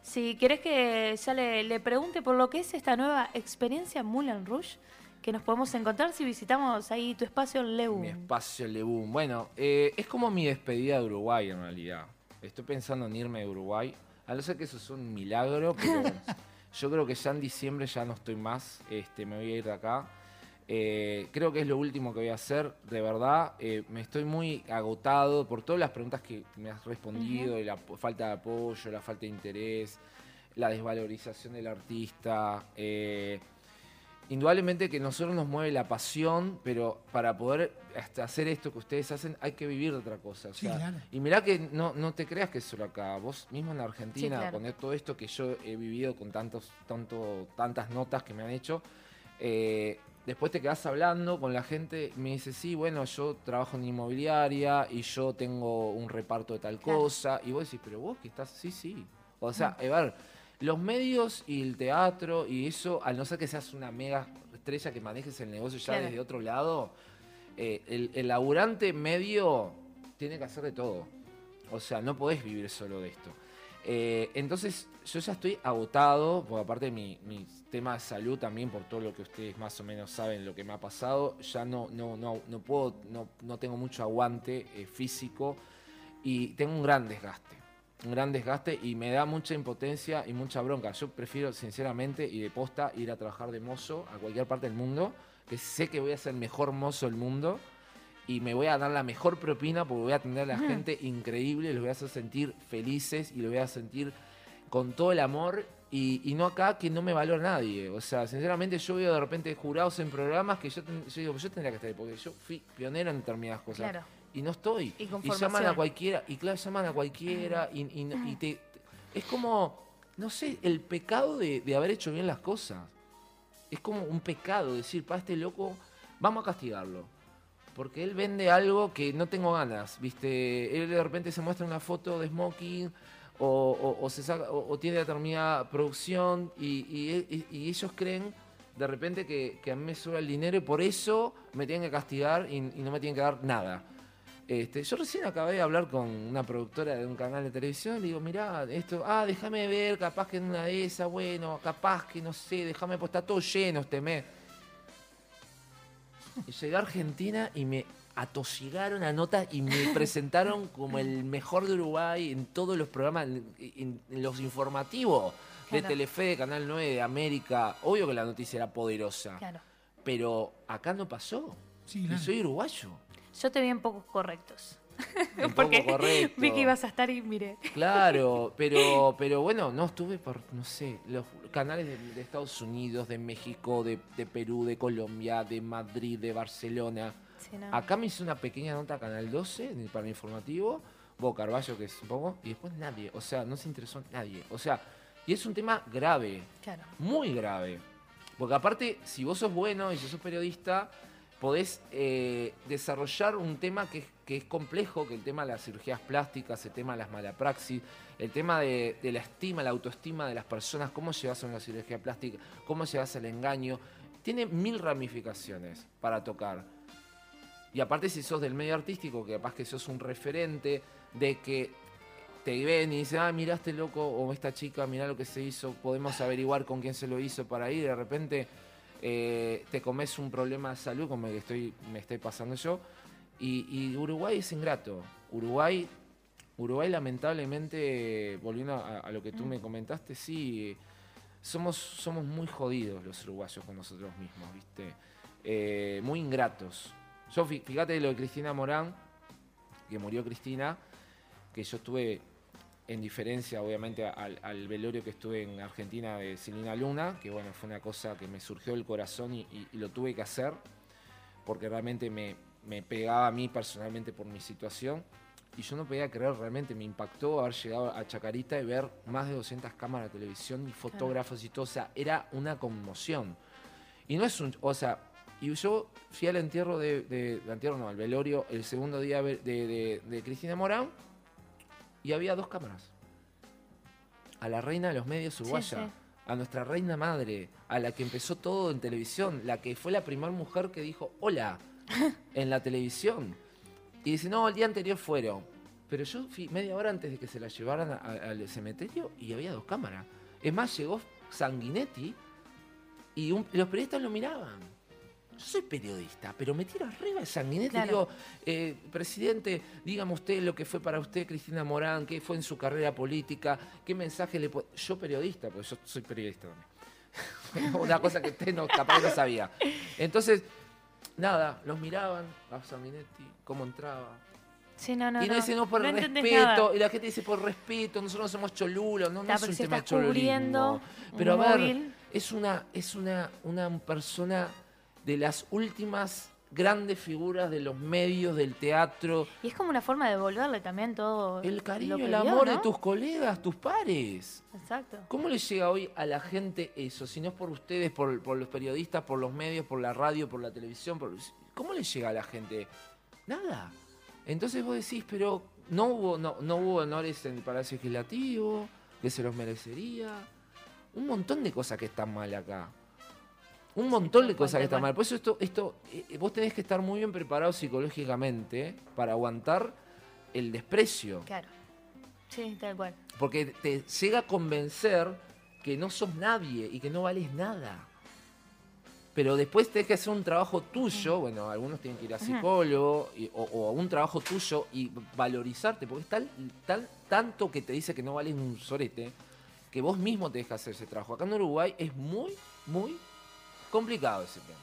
Si querés que ya le, le pregunte por lo que es esta nueva experiencia Moulin Rouge, que nos podemos encontrar si visitamos ahí tu espacio en Lebu. Mi espacio Lebún. Bueno, eh, es como mi despedida de Uruguay en realidad. Estoy pensando en irme de Uruguay. A no ser que eso es un milagro, pero yo creo que ya en diciembre ya no estoy más. Este, me voy a ir de acá. Eh, creo que es lo último que voy a hacer, de verdad. Eh, me estoy muy agotado por todas las preguntas que me has respondido, y la falta de apoyo, la falta de interés, la desvalorización del artista. eh, indudablemente que nosotros nos mueve la pasión, pero para poder hasta hacer esto que ustedes hacen hay que vivir de otra cosa. o Sí, sea, claro. Y mirá que no, no te creas que es solo acá. Vos mismo en Argentina, Sí, claro. con todo esto que yo he vivido con tantos, tanto, tantas notas que me han hecho, eh, después te quedás hablando con la gente, me dice, sí, bueno, yo trabajo en inmobiliaria y yo tengo un reparto de tal Claro. cosa. Y vos decís, pero vos que estás, sí, sí. O sea, a ver, los medios y el teatro y eso, al no ser que seas una mega estrella que manejes el negocio ya Claro. desde otro lado, eh, el, el laburante medio tiene que hacer de todo. O sea, no podés vivir solo de esto. Eh, entonces, yo ya estoy agotado, porque aparte mi, mi tema de salud también, por todo lo que ustedes más o menos saben, lo que me ha pasado, ya no, no, no, no puedo, no, no tengo mucho aguante eh, físico y tengo un gran desgaste. Un gran desgaste y me da mucha impotencia y mucha bronca. Yo prefiero, sinceramente, y de posta, ir a trabajar de mozo a cualquier parte del mundo, que sé que voy a ser el mejor mozo del mundo y me voy a dar la mejor propina porque voy a atender a la Mm. gente increíble, los voy a hacer sentir felices y los voy a sentir con todo el amor y, y no acá que no me valora nadie. O sea, sinceramente yo veo de repente jurados en programas que yo, yo digo, yo tendría que estar ahí porque yo fui pionero en determinadas cosas. Claro. Y no estoy. Y llaman a cualquiera, y claro, llaman a cualquiera y, y y te, es como, no sé, el pecado de, de haber hecho bien las cosas. Es como un pecado decir, para este loco, vamos a castigarlo. Porque él vende algo que no tengo ganas, ¿viste? Él de repente se muestra una foto de smoking o, o- o se saca, o, o tiene determinada producción y, y- y- y ellos creen de repente que, que a mí me sube el dinero y por eso me tienen que castigar y, y no me tienen que dar nada. Este, yo recién acabé de hablar con una productora de un canal de televisión y le digo, mirá, esto, ah, déjame ver, capaz que en una de esas, bueno, capaz que no sé, déjame, pues está todo lleno este mes. Y llegué a Argentina y me atosigaron a notas y me presentaron como el mejor de Uruguay en todos los programas, en, en- en los informativos de Claro. Telefe, de Canal 9, de América. Obvio que la noticia era poderosa. Claro. Pero acá no pasó. Sí, y soy uruguayo. Yo te vi en pocos correctos. Porque poco correcto. vi que ibas a estar y miré. Claro, pero, pero bueno, no estuve por, no sé, los canales de, de Estados Unidos, de México, de, de Perú, de Colombia, de Madrid, de Barcelona. Sí, no. Acá me hice una pequeña nota a Canal 12 en el- para el informativo, Bo Carballo, que es un poco, y después nadie. O sea, no se interesó nadie. O sea, y es un tema grave, Claro. muy grave. Porque aparte, si vos sos bueno y si sos periodista, podés eh, desarrollar un tema que, es- complejo, que el tema de las cirugías plásticas, el tema de las malapraxis, el tema de, la estima, la autoestima de las personas, cómo llevas a una cirugía plástica, cómo llevas al engaño. Tiene mil ramificaciones para tocar. Y aparte si sos del medio artístico, que capaz que sos un referente, de que te ven y dicen, ah, mira este loco o esta chica, mira lo que se hizo, podemos averiguar con quién se lo hizo para ir, de repente eh, te comes un problema de salud como el que estoy, me estoy pasando yo. Y, Uruguay es ingrato. Uruguay, Uruguay lamentablemente, volviendo a, lo que tú me comentaste, sí, somos, somos muy jodidos los uruguayos con nosotros mismos, ¿viste? Eh, muy ingratos. Yo, fí- fíjate lo de Cristina Morán, que murió Cristina, que yo estuve en diferencia, obviamente, al, al velorio que estuve en Argentina de Silvina Luna, que bueno, fue una cosa que me surgió del corazón y, y- y lo tuve que hacer, porque realmente me, me pegaba a mí personalmente por mi situación. Y yo no podía creer, realmente me impactó haber llegado a Chacarita y ver más de 200 cámaras de televisión y fotógrafos y todo. O sea, era una conmoción. Y no es un. O sea, y yo fui al entierro de. de, de entierro no, al velorio, el segundo día de- de Cristina Morán y había dos cámaras. A la reina de los medios uruguaya, sí. a nuestra reina madre, a la que empezó todo en televisión, la que fue la primera mujer que dijo hola en la televisión. Y dice, no, el día anterior fueron. Pero yo fui media hora antes de que se la llevaran a- a- al cementerio y había dos cámaras. Es más, llegó Sanguinetti y un- los periodistas lo miraban. Yo soy periodista, pero me tiro arriba de Sanguinetti y Claro. digo, eh, presidente, dígame usted lo que fue para usted Cristina Morán, qué fue en su carrera política, qué mensaje le puede... Yo periodista, porque yo soy periodista también. Una cosa que usted no, capaz no sabía. Entonces, nada, los miraban a Sanguinetti, cómo entraba. Sí, no, no. y no, no. dice no por No respeto, y la gente dice por respeto, nosotros no somos cholulos, no, no es un tema cholulismo. Pero a ver, móvil. es una, es una, una persona de las últimas grandes figuras de los medios, del teatro, Y es como una forma de devolverle también todo. el cariño, el dio, amor de ¿no? tus colegas, tus pares. Exacto. ¿Cómo le llega hoy a la gente eso? Si no es por ustedes, por, por los periodistas, por los medios, por la radio, por la televisión, por- ¿cómo le llega a la gente? Nada. Entonces vos decís, pero no hubo, no, no hubo honores en el Palacio Legislativo, que se los merecería. Un montón de cosas que están mal acá. Un montón de cosas que están mal. Por eso esto, esto, eh, vos tenés que estar muy bien preparado psicológicamente para aguantar el desprecio. Claro. Sí, tal cual. Porque te llega a convencer que no sos nadie y que no vales nada. Pero después tenés que hacer un trabajo tuyo, bueno, algunos tienen que ir a psicólogo y- o, o un trabajo tuyo y valorizarte, porque es tal, tal, tanto que te dice que no vales un sorete, que vos mismo tenés que hacer ese trabajo. Acá en Uruguay es muy, muy complicado ese tema.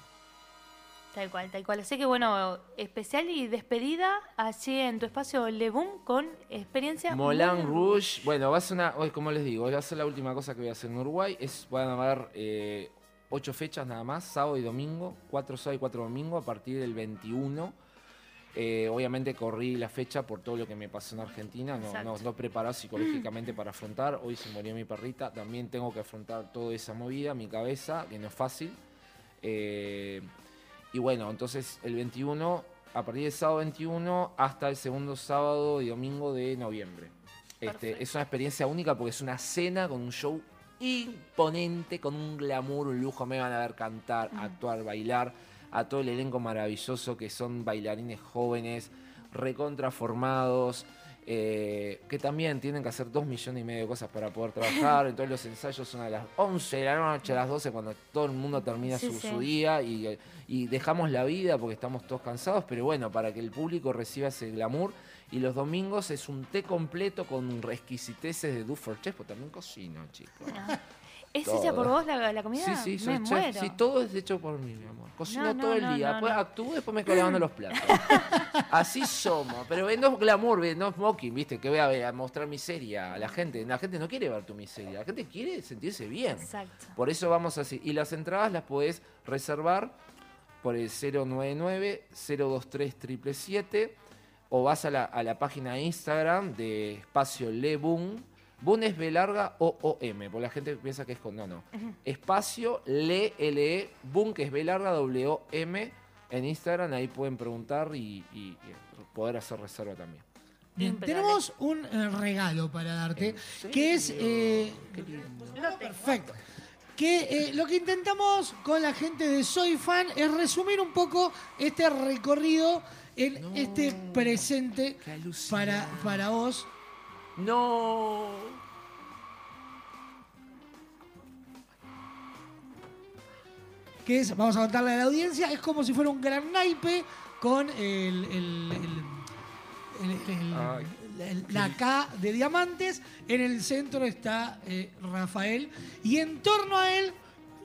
Tal cual, tal cual. Así que bueno, especial y despedida allí en tu espacio Le Boom con experiencia. Muy- Rouge, bueno, va a ser una, como les digo, va a ser la última cosa que voy a hacer en Uruguay. Es, van a haber eh, ocho fechas nada más, sábado y domingo, cuatro sábado y cuatro domingo, a partir del 21. Eh, obviamente corrí la fecha por todo lo que me pasó en Argentina, no, no, no preparado psicológicamente para afrontar. Hoy se murió mi perrita, también tengo que afrontar toda esa movida, mi cabeza, que no es fácil. Eh, y bueno, entonces el 21, a partir del sábado 21 hasta el segundo sábado y domingo de noviembre. Este, es una experiencia única porque es una cena con un show imponente, con un glamour, un lujo. Me van a ver cantar, actuar, bailar. A todo el elenco maravilloso que son bailarines jóvenes, recontraformados. Eh, que también tienen que hacer dos millones y medio de cosas para poder trabajar. Entonces los ensayos son a las 11 de la noche, a las 12, cuando todo el mundo termina Sí, su, sí. su día y, y dejamos la vida porque estamos todos cansados, pero bueno, para que el público reciba ese glamour. Y los domingos es un té completo con exquisiteces de Duffer Chef, porque también cocino, chicos. ¿Es Todo. hecha por vos la, la comida? Sí, sí, soy Me chef. muero. Sí, todo es hecho por mí, mi amor. Cocino No, no, todo el no, día. después actúo, después me quedo lavando los platos. Así somos. Pero no es glamour, ve, no es mocking, ¿viste? Que voy a, ver- a mostrar miseria a la gente. La gente no quiere ver tu miseria. La gente quiere sentirse bien. Exacto. Por eso vamos así. Y las entradas las podés reservar por el 099-023-777 o vas a la, a la página de Instagram de Espacio Le Boom. Boom es B larga o O M, porque la gente piensa que es con. No, no. Espacio Le L E Boom, que es B larga W O M en Instagram. Ahí pueden preguntar y, y- y poder hacer reserva también. Bien, tenemos un eh, regalo para darte, que es... eh, perfecto. Que eh, lo que intentamos con la gente de Soy Fan es resumir un poco este recorrido en este presente para, para vos. No. Que es, vamos a contarle a la audiencia, es como si fuera un gran naipe con el, la K de diamantes. En el centro está eh, Rafael. Y en torno a él,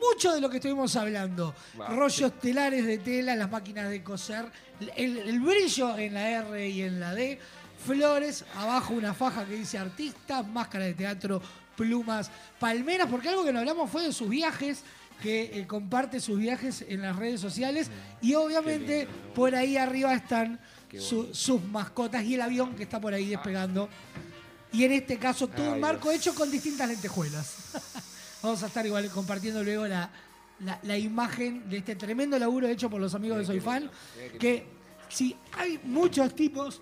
mucho de lo que estuvimos hablando. Va, Rollos telares de tela, las máquinas de coser, el, el brillo en la R y en la D. Flores, abajo una faja que dice artista, máscara de teatro, plumas, palmeras, porque algo que no hablamos fue de sus viajes, que eh, comparte sus viajes en las redes sociales y obviamente por ahí arriba están su- sus mascotas y el avión que está por ahí despegando. Y en este caso todo un marco Dios. hecho con distintas lentejuelas. Vamos a estar igual compartiendo luego la, la- la imagen de este tremendo laburo hecho por los amigos de Soy Fan. Que sí, hay muchos tipos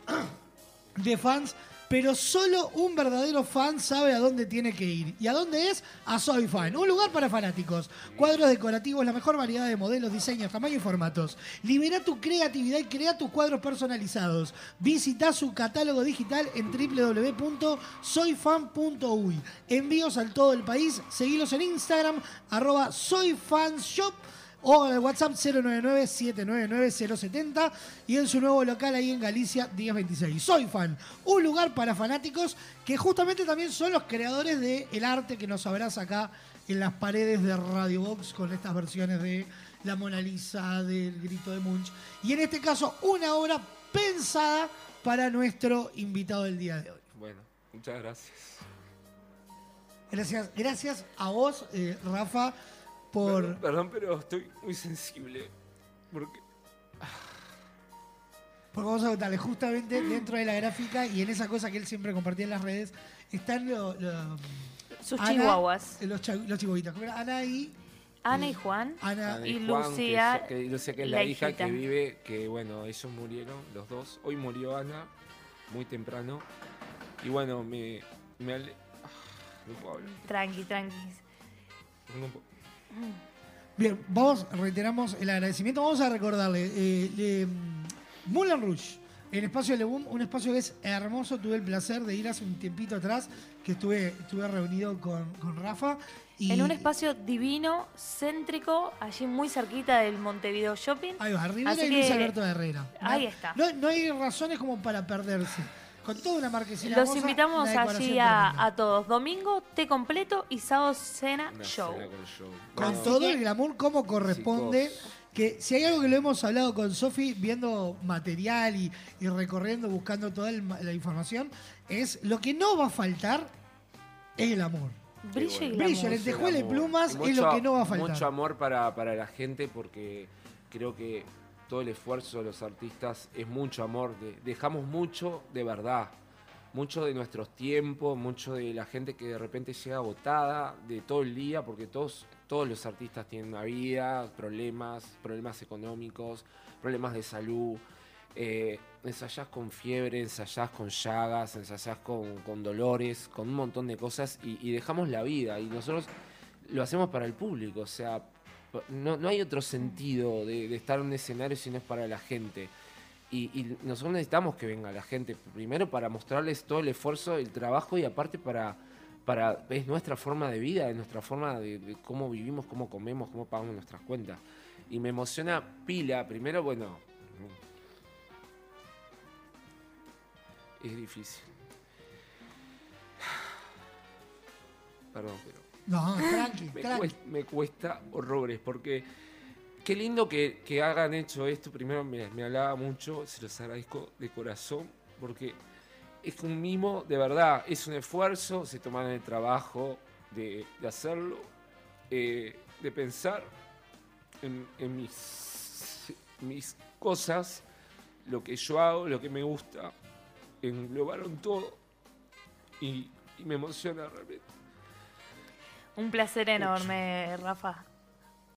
de fans, pero solo un verdadero fan sabe a dónde tiene que ir. ¿Y a dónde es? A Soy Fan, un lugar para fanáticos. Cuadros decorativos, la mejor variedad de modelos, diseños, tamaños y formatos. Libera tu creatividad y crea tus cuadros personalizados. Visita su catálogo digital en www.soyfan.uy. Envíos al todo el país. Seguilos en Instagram, arroba soyfanshop o al WhatsApp 099-799-070 y en su nuevo local ahí en Galicia 1026. Soy fan, un lugar para fanáticos que justamente también son los creadores del arte que nos abraza acá en las paredes de Radio Box con estas versiones de La Mona Lisa, del Grito de Munch y en este caso una obra pensada para nuestro invitado del día de hoy. Bueno, muchas gracias. Gracias, gracias a vos, eh, Rafa, por... Perdón, perdón, pero estoy muy sensible. Porque. Porque vamos a contarle, justamente dentro de la gráfica y en esa cosa que él siempre compartía en las redes, están los... Sus chihuahuas. Los, los. Ana y... Ana y Juan. Ana Ana y Juan, Lucía, Que, que Lucía, que es la, la hija que vive, que bueno, ellos murieron, los dos. Hoy murió Ana, muy temprano. Y bueno, me. me ale- ah, no puedo hablar. Tranqui, tranqui. No puedo- Bien, vamos, reiteramos el agradecimiento. Vamos a recordarle, eh, mm, Moulin Rouge, En Espacio Lebum, un espacio que es hermoso. Tuve el placer de ir hace un tiempito atrás, que estuve, estuve reunido con, con Rafa. Y En un espacio divino, céntrico, allí muy cerquita del Montevideo Shopping. Ahí va, Rivera Así y Luis que- Alberto Herrera. Ahí está. No, no hay razones como para perderse. Con toda una marquesina Los hermosa, invitamos allí a, a todos. Domingo, té completo y sábado cena Una show. cena con show. Con No, todo el glamour como corresponde. Chicos. Que si hay algo que lo hemos hablado con Sofi, viendo material y, y recorriendo, buscando toda el la información, es lo que no va a faltar es el amor. Brillo y Brillo, glamour. lentejuela y plumas es lo que no va a faltar. Mucho amor para, para la gente porque creo que todo el esfuerzo de los artistas es mucho amor. de- dejamos mucho de verdad, mucho de nuestros tiempos, mucho de la gente que de repente llega agotada de todo el día, porque todos, todos los artistas tienen una vida, problemas, problemas económicos, problemas de salud. Eh, ensayás con fiebre, ensayás con llagas, ensayás con, con dolores, con un montón de cosas y, y dejamos la vida. Y nosotros lo hacemos para el público, o sea, no, no hay otro sentido de, estar en un escenario si no es para la gente. Y, y nosotros necesitamos que venga la gente, primero para mostrarles todo el esfuerzo, el trabajo y aparte para, para es nuestra forma de vida, es nuestra forma de, de cómo vivimos, cómo comemos, cómo pagamos nuestras cuentas. Y me emociona pila, primero, bueno, es difícil. Perdón, pero No, tranqui, me, tranqui. cuesta, me cuesta horrores porque qué lindo que, que hagan hecho esto. Primero me, me halagaba mucho, se los agradezco de corazón porque es un mimo de verdad, es un esfuerzo, se toman el trabajo de, de hacerlo, eh, de pensar en, en mis, mis cosas, lo que yo hago, lo que me gusta, englobaron todo y, y me emociona realmente. Un placer enorme, Rafa.